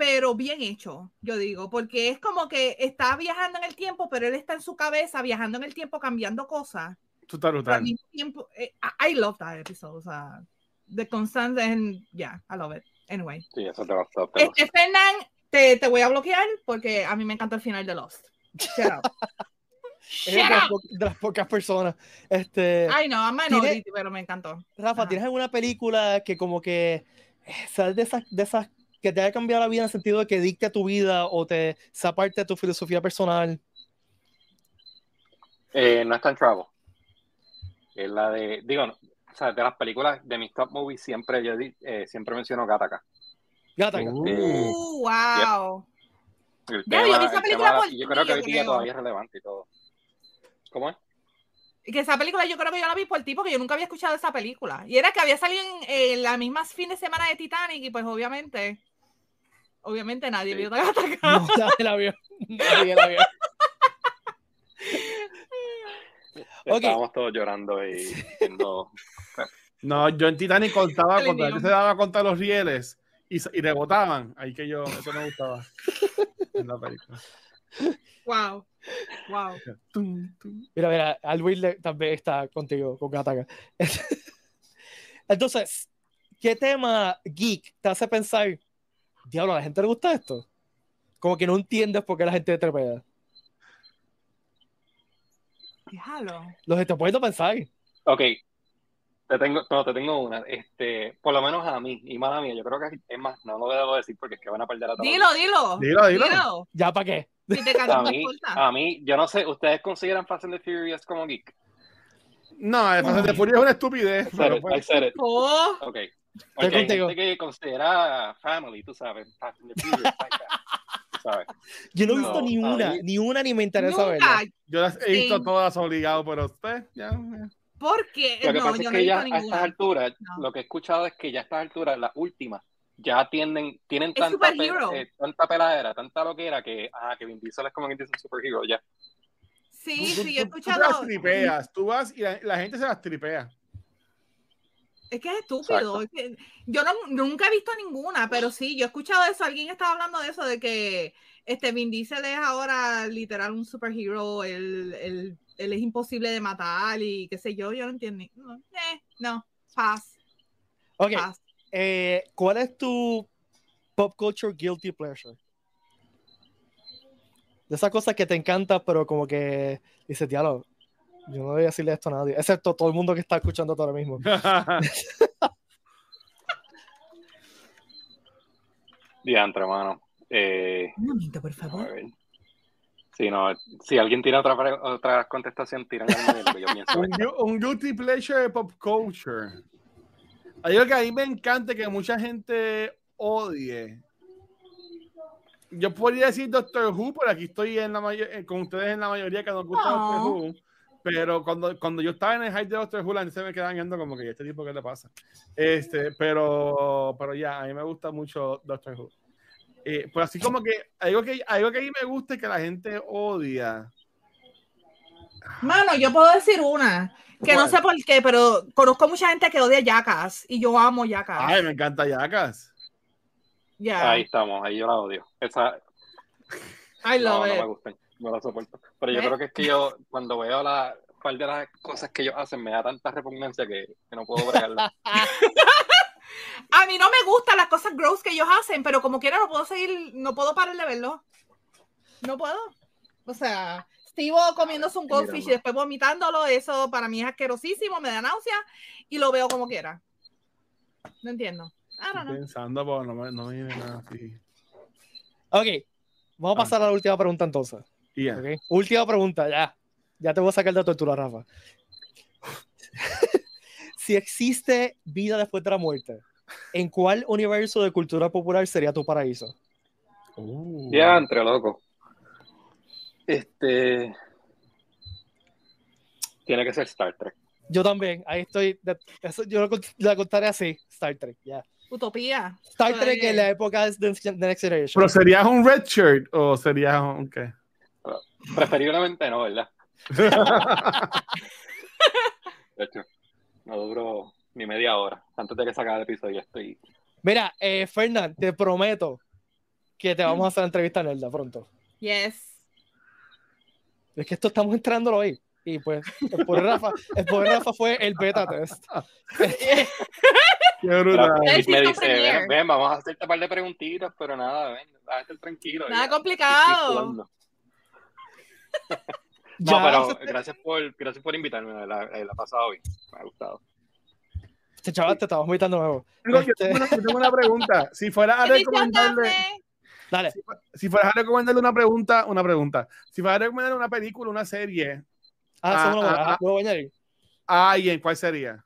pero bien hecho, yo digo, porque es como que está viajando en el tiempo, pero él está en su cabeza viajando en el tiempo, cambiando cosas. Tú estás Pero al brutal. mismo tiempo, eh, I love that episode, o sea, The Constant, and yeah, I love it. Anyway. Sí, eso te va a Este, Fernán, te, te voy a bloquear porque a mí me encanta el final de Lost. Shut up. Es Shut de, las up. de las pocas personas. Este, Ay, no, minority, pero me encantó. Rafa, Ajá. ¿tienes alguna película que como que eh, sea de esas, de esas que te haya cambiado la vida en el sentido de que dicte tu vida o te sea parte de tu filosofía personal? Eh, no es tan travel. Es la de, digo, no, o sea, de las películas de mis top movies siempre yo di- eh, siempre menciono Gattaca. Gattaca. Uh. Uh, wow. El Ya, yo vi esa el película de- por y yo creo que yo hoy día todavía es relevante y todo. ¿Cómo es? Que esa película yo creo que yo la vi por ti porque yo nunca había escuchado esa película. Y era que había salido en eh, la misma fin de semana de Titanic y pues obviamente, obviamente nadie Sí. vio Gattaca. No, nadie la vio. Nadie la vio. Estábamos todos llorando y viendo. No, yo en Titanic contaba cuando se daba contra los rieles y, y rebotaban. Ahí que yo, eso me gustaba en la película. Wow. Wow. Tum, tum. Mira, mira, Alwin le- también está contigo, con Gattaca. Entonces, ¿qué tema geek te hace pensar? Diablo, a la gente le gusta esto. Como que no entiendes por qué la gente trepea. Déjalo. Los te puedes pensar. Ok. Te tengo, no, te tengo una. Este, por lo menos a mí, y mala mía, yo creo que es más, no lo debo decir porque es que van a perder a todos. Dilo, dilo. Dilo, dilo. ¿Ya para qué? Si te A no mí, a mí, yo no sé, ¿ustedes consideran Fast and the Furious como geek? No, el Fast and the Furious es una estupidez. I said pero it, pues, I said it. Oh, Ok. Porque hay contigo. gente que considera family, tú sabes, ¿sabes? Yo no he No, visto ni una, mí- ni una ni me interesa verla. yo las he visto Sí. todas obligadas, pero usted, ya. ya. Porque Lo que no, pasa yo es que ya a estas alturas, No. lo que he escuchado es que ya a estas alturas, las últimas, ya tienden, tienen tanta, pe- eh, tanta peladera, tanta loquera que, ah, que Vin Diesel es como quien dice un superhero ya. Sí, Tú- sí, yo he tú- tú las escuchado. tripeas, tú vas y la, la gente se las tripea. Es que es estúpido. es que yo no- nunca he visto ninguna, pero sí, yo he escuchado eso. Alguien estaba hablando de eso, de que este Vin Diesel es ahora literal un superhero. Él, él- él es imposible de matar y qué sé yo. Yo no entiendo. No, eh, no, pass, Ok, pass. eh, ¿cuál es tu pop culture guilty pleasure? De esas cosas que te encanta, pero como que dices, diablo, yo no voy a decirle esto a nadie, excepto todo el mundo que está escuchando ahora mismo. Diantre, hermano. Eh, Un momento, por favor. Sí, no, si alguien tiene otra, otra contestación, tiran al medio, porque yo pienso. un, un guilty pleasure de pop culture. Hay algo que a mí me encanta que mucha gente odie. Yo podría decir Doctor Who, pero aquí estoy en la eh, con ustedes en la mayoría que nos gusta. Doctor Who. Pero cuando, cuando yo estaba en el hype de Doctor Who, la gente se me quedaba viendo como que "¿Y este tipo qué le pasa. Este, pero, pero ya, a mí me gusta mucho Doctor Who. Eh, pues así como que algo que algo que a mí me gusta y que la gente odia. Mano, yo puedo decir una, que no sé por qué, pero conozco mucha gente que odia Jackass y yo amo Jackass. Ay, me encanta Jackass. Ya, Ahí estamos, ahí yo la odio. Esa, I no, love no it. me gustan, no la soporto. Pero yo creo que es que yo, cuando veo la par de las cosas que ellos hacen, me da tanta repugnancia que, que no puedo bregarla. A mí no me gustan las cosas gross que ellos hacen, pero como quiera no puedo seguir, no puedo parar de verlo. No puedo. O sea, Steve comiéndose un goldfish y después vomitándolo, eso para mí es asquerosísimo, me da náusea y lo veo como quiera. No entiendo. Estoy know. pensando, pero no me, no me viene nada así. Ok, vamos a pasar a la última pregunta entonces. Y ya. ok. Última pregunta, ya. Ya te voy a sacar de tortura, Rafa. si existe vida después de la muerte, ¿en cuál universo de cultura popular sería tu paraíso? Uh. Ya, entre loco. Este. Tiene que ser Star Trek. Yo también, ahí estoy. de- eso yo lo la contaré así: Star Trek, ya. Utopía. Star Todavía. Trek en la época de The Next Generation. ¿Pero serías un red shirt o serías un qué? Preferiblemente no, ¿verdad? De hecho, no duró ni media hora. Antes de que sacara el episodio, ya estoy. Mira, eh, Fernán, te prometo que te vamos a hacer entrevista en Elda pronto. Yes. Es que esto estamos entrándolo hoy. Y pues, el pobre Rafa, el pobre Rafa fue el beta test. Qué brutal. Me dice, ven, ven, vamos a hacerte un par de preguntitas, pero nada, ven, a estar tranquilo. Nada ya. complicado. No, pero gracias por, gracias por invitarme, la, la he pasado bien, me ha gustado. Este chaval te estamos invitando nuevo. Tengo, yo Este, tengo una, yo tengo una pregunta. Si fuera a recomendarle, dale. si fueras a recomendarle una pregunta, una pregunta. Si fueras a recomendarle una película, una serie Ah, Ah, segundo, ah. ¿puedo añadir? a alguien, ¿cuál sería?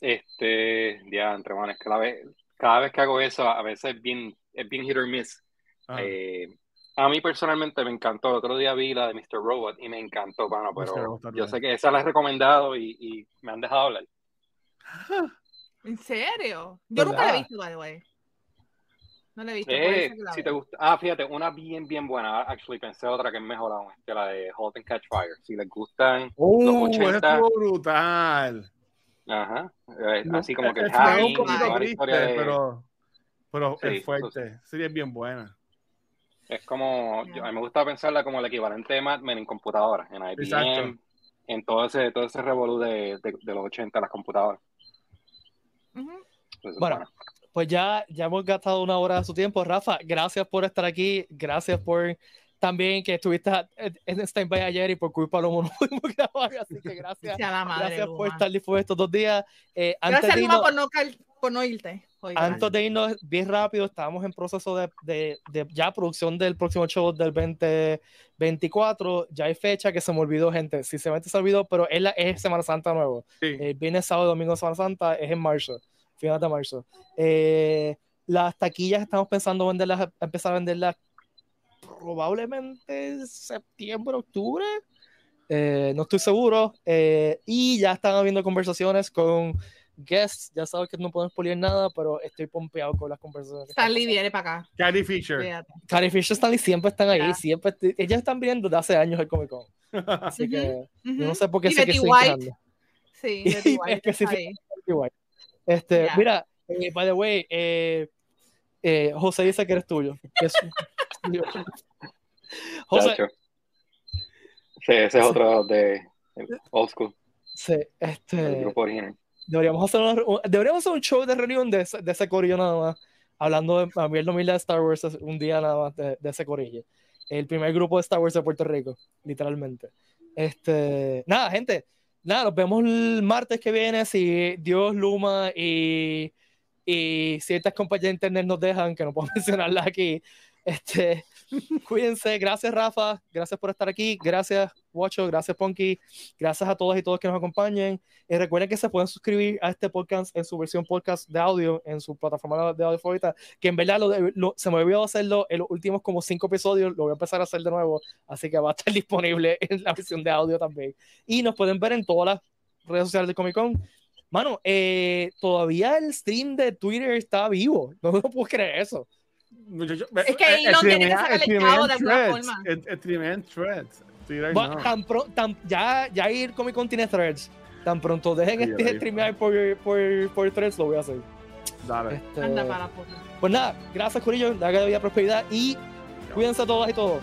Este, ya, entre manos, es que la vez, cada vez que hago eso, a veces es bien, es bien hit or miss. Ah, Eh, a mí personalmente me encantó. El otro día vi la de Mr. Robot y me encantó, bueno, Mr. pero yo sé que esa la he recomendado y, y me han dejado hablar. ¿En serio? Yo nunca la he visto, by the way. No la he visto. Eh, eso que la si te gusta, ah, fíjate, una bien, bien buena. Actually, pensé otra que es mejor aún, que la de Halt and Catch Fire. Si les gustan, Uh, los eso 80. estuvo brutal. ajá, eh, No, así como que es hacking un poquito triste, pero, pero Sí, es eso fuerte. Sería es bien buena. Es como, yo- a mí me gusta pensarla como el equivalente de Mad Men en computadoras, en IBM, Exacto. en todo ese, todo ese revolú de, de, de los 80, las computadoras. Eso es Bueno, bueno. Pues ya, ya hemos gastado una hora de su tiempo. Rafa, gracias por estar aquí. Gracias por también que estuviste en stand-by ayer y por culpa no no pudimos grabar. Así que gracias. La madre, Gracias por estar dispuesto estos dos días. Eh, antes, Gracias, Luma, irnos, por no, cal- por no irte. antes de irnos, bien rápido, estamos en proceso de, de- de ya producción del próximo show del 2024. Ya hay fecha que se me olvidó, gente. Si se me se olvidó, pero es, la, es Semana Santa nuevo. Sí. El viernes, sábado, domingo, Semana Santa es en marzo, finales de marzo. Eh, las taquillas estamos pensando venderlas, empezar a venderlas probablemente en septiembre, octubre. Eh, no estoy seguro. Eh, y ya están habiendo conversaciones con guests. Ya sabes que no podemos spoiler nada, pero estoy pompeado con las conversaciones. que Stanley viene para acá. Carrie Fisher. Fíjate. Carrie Fisher Stanley siempre están ahí, siempre. ellas están viendo desde hace años el Comic Con. Así que yo no sé por qué Y sé que Betty estoy White. entrando. Sí, Betty White. Este, mira, eh, by the way, eh, eh, José dice que eres tuyo. Que es- José, Chacho. Sí, ese es otro de el Old School, sí, este, grupo original. Deberíamos hacer, una- un- deberíamos hacer un show de reunión de, de ese corillo nada más, hablando de a mí el de Star Wars un día nada más de, de ese corillo. El primer grupo de Star Wars de Puerto Rico, literalmente. Este, nada, gente, nada, nos vemos el martes que viene si Dios, Luma y, y ciertas compañías de internet nos dejan, que no puedo mencionarlas aquí. Este, cuídense, gracias Rafa, gracias por estar aquí, gracias Watcho, gracias Ponky, gracias a todos y todos que nos acompañen. Y recuerden que se pueden suscribir a este podcast en su versión podcast de audio, en su plataforma de audio favorita, que en verdad lo lo- se me olvidó hacerlo en los últimos como cinco episodios, lo voy a empezar a hacer de nuevo, así que va a estar disponible en la versión de audio también. Y nos pueden ver en todas las redes sociales de Comic Con. Mano, eh, todavía el stream de Twitter está vivo, no, no puedo creer eso. Es que Elon tiene que sacarle el chavo de alguna forma. Streamean threads. Bueno, no. tan pro- tan- ya, ya ir Comic Con tiene threads. Tan pronto dejen este streamear por, por, por threads, lo voy a hacer. Dale. Este, Anda para. Pues nada, gracias Corillo, la vida prosperidad y cuídense todas y todos.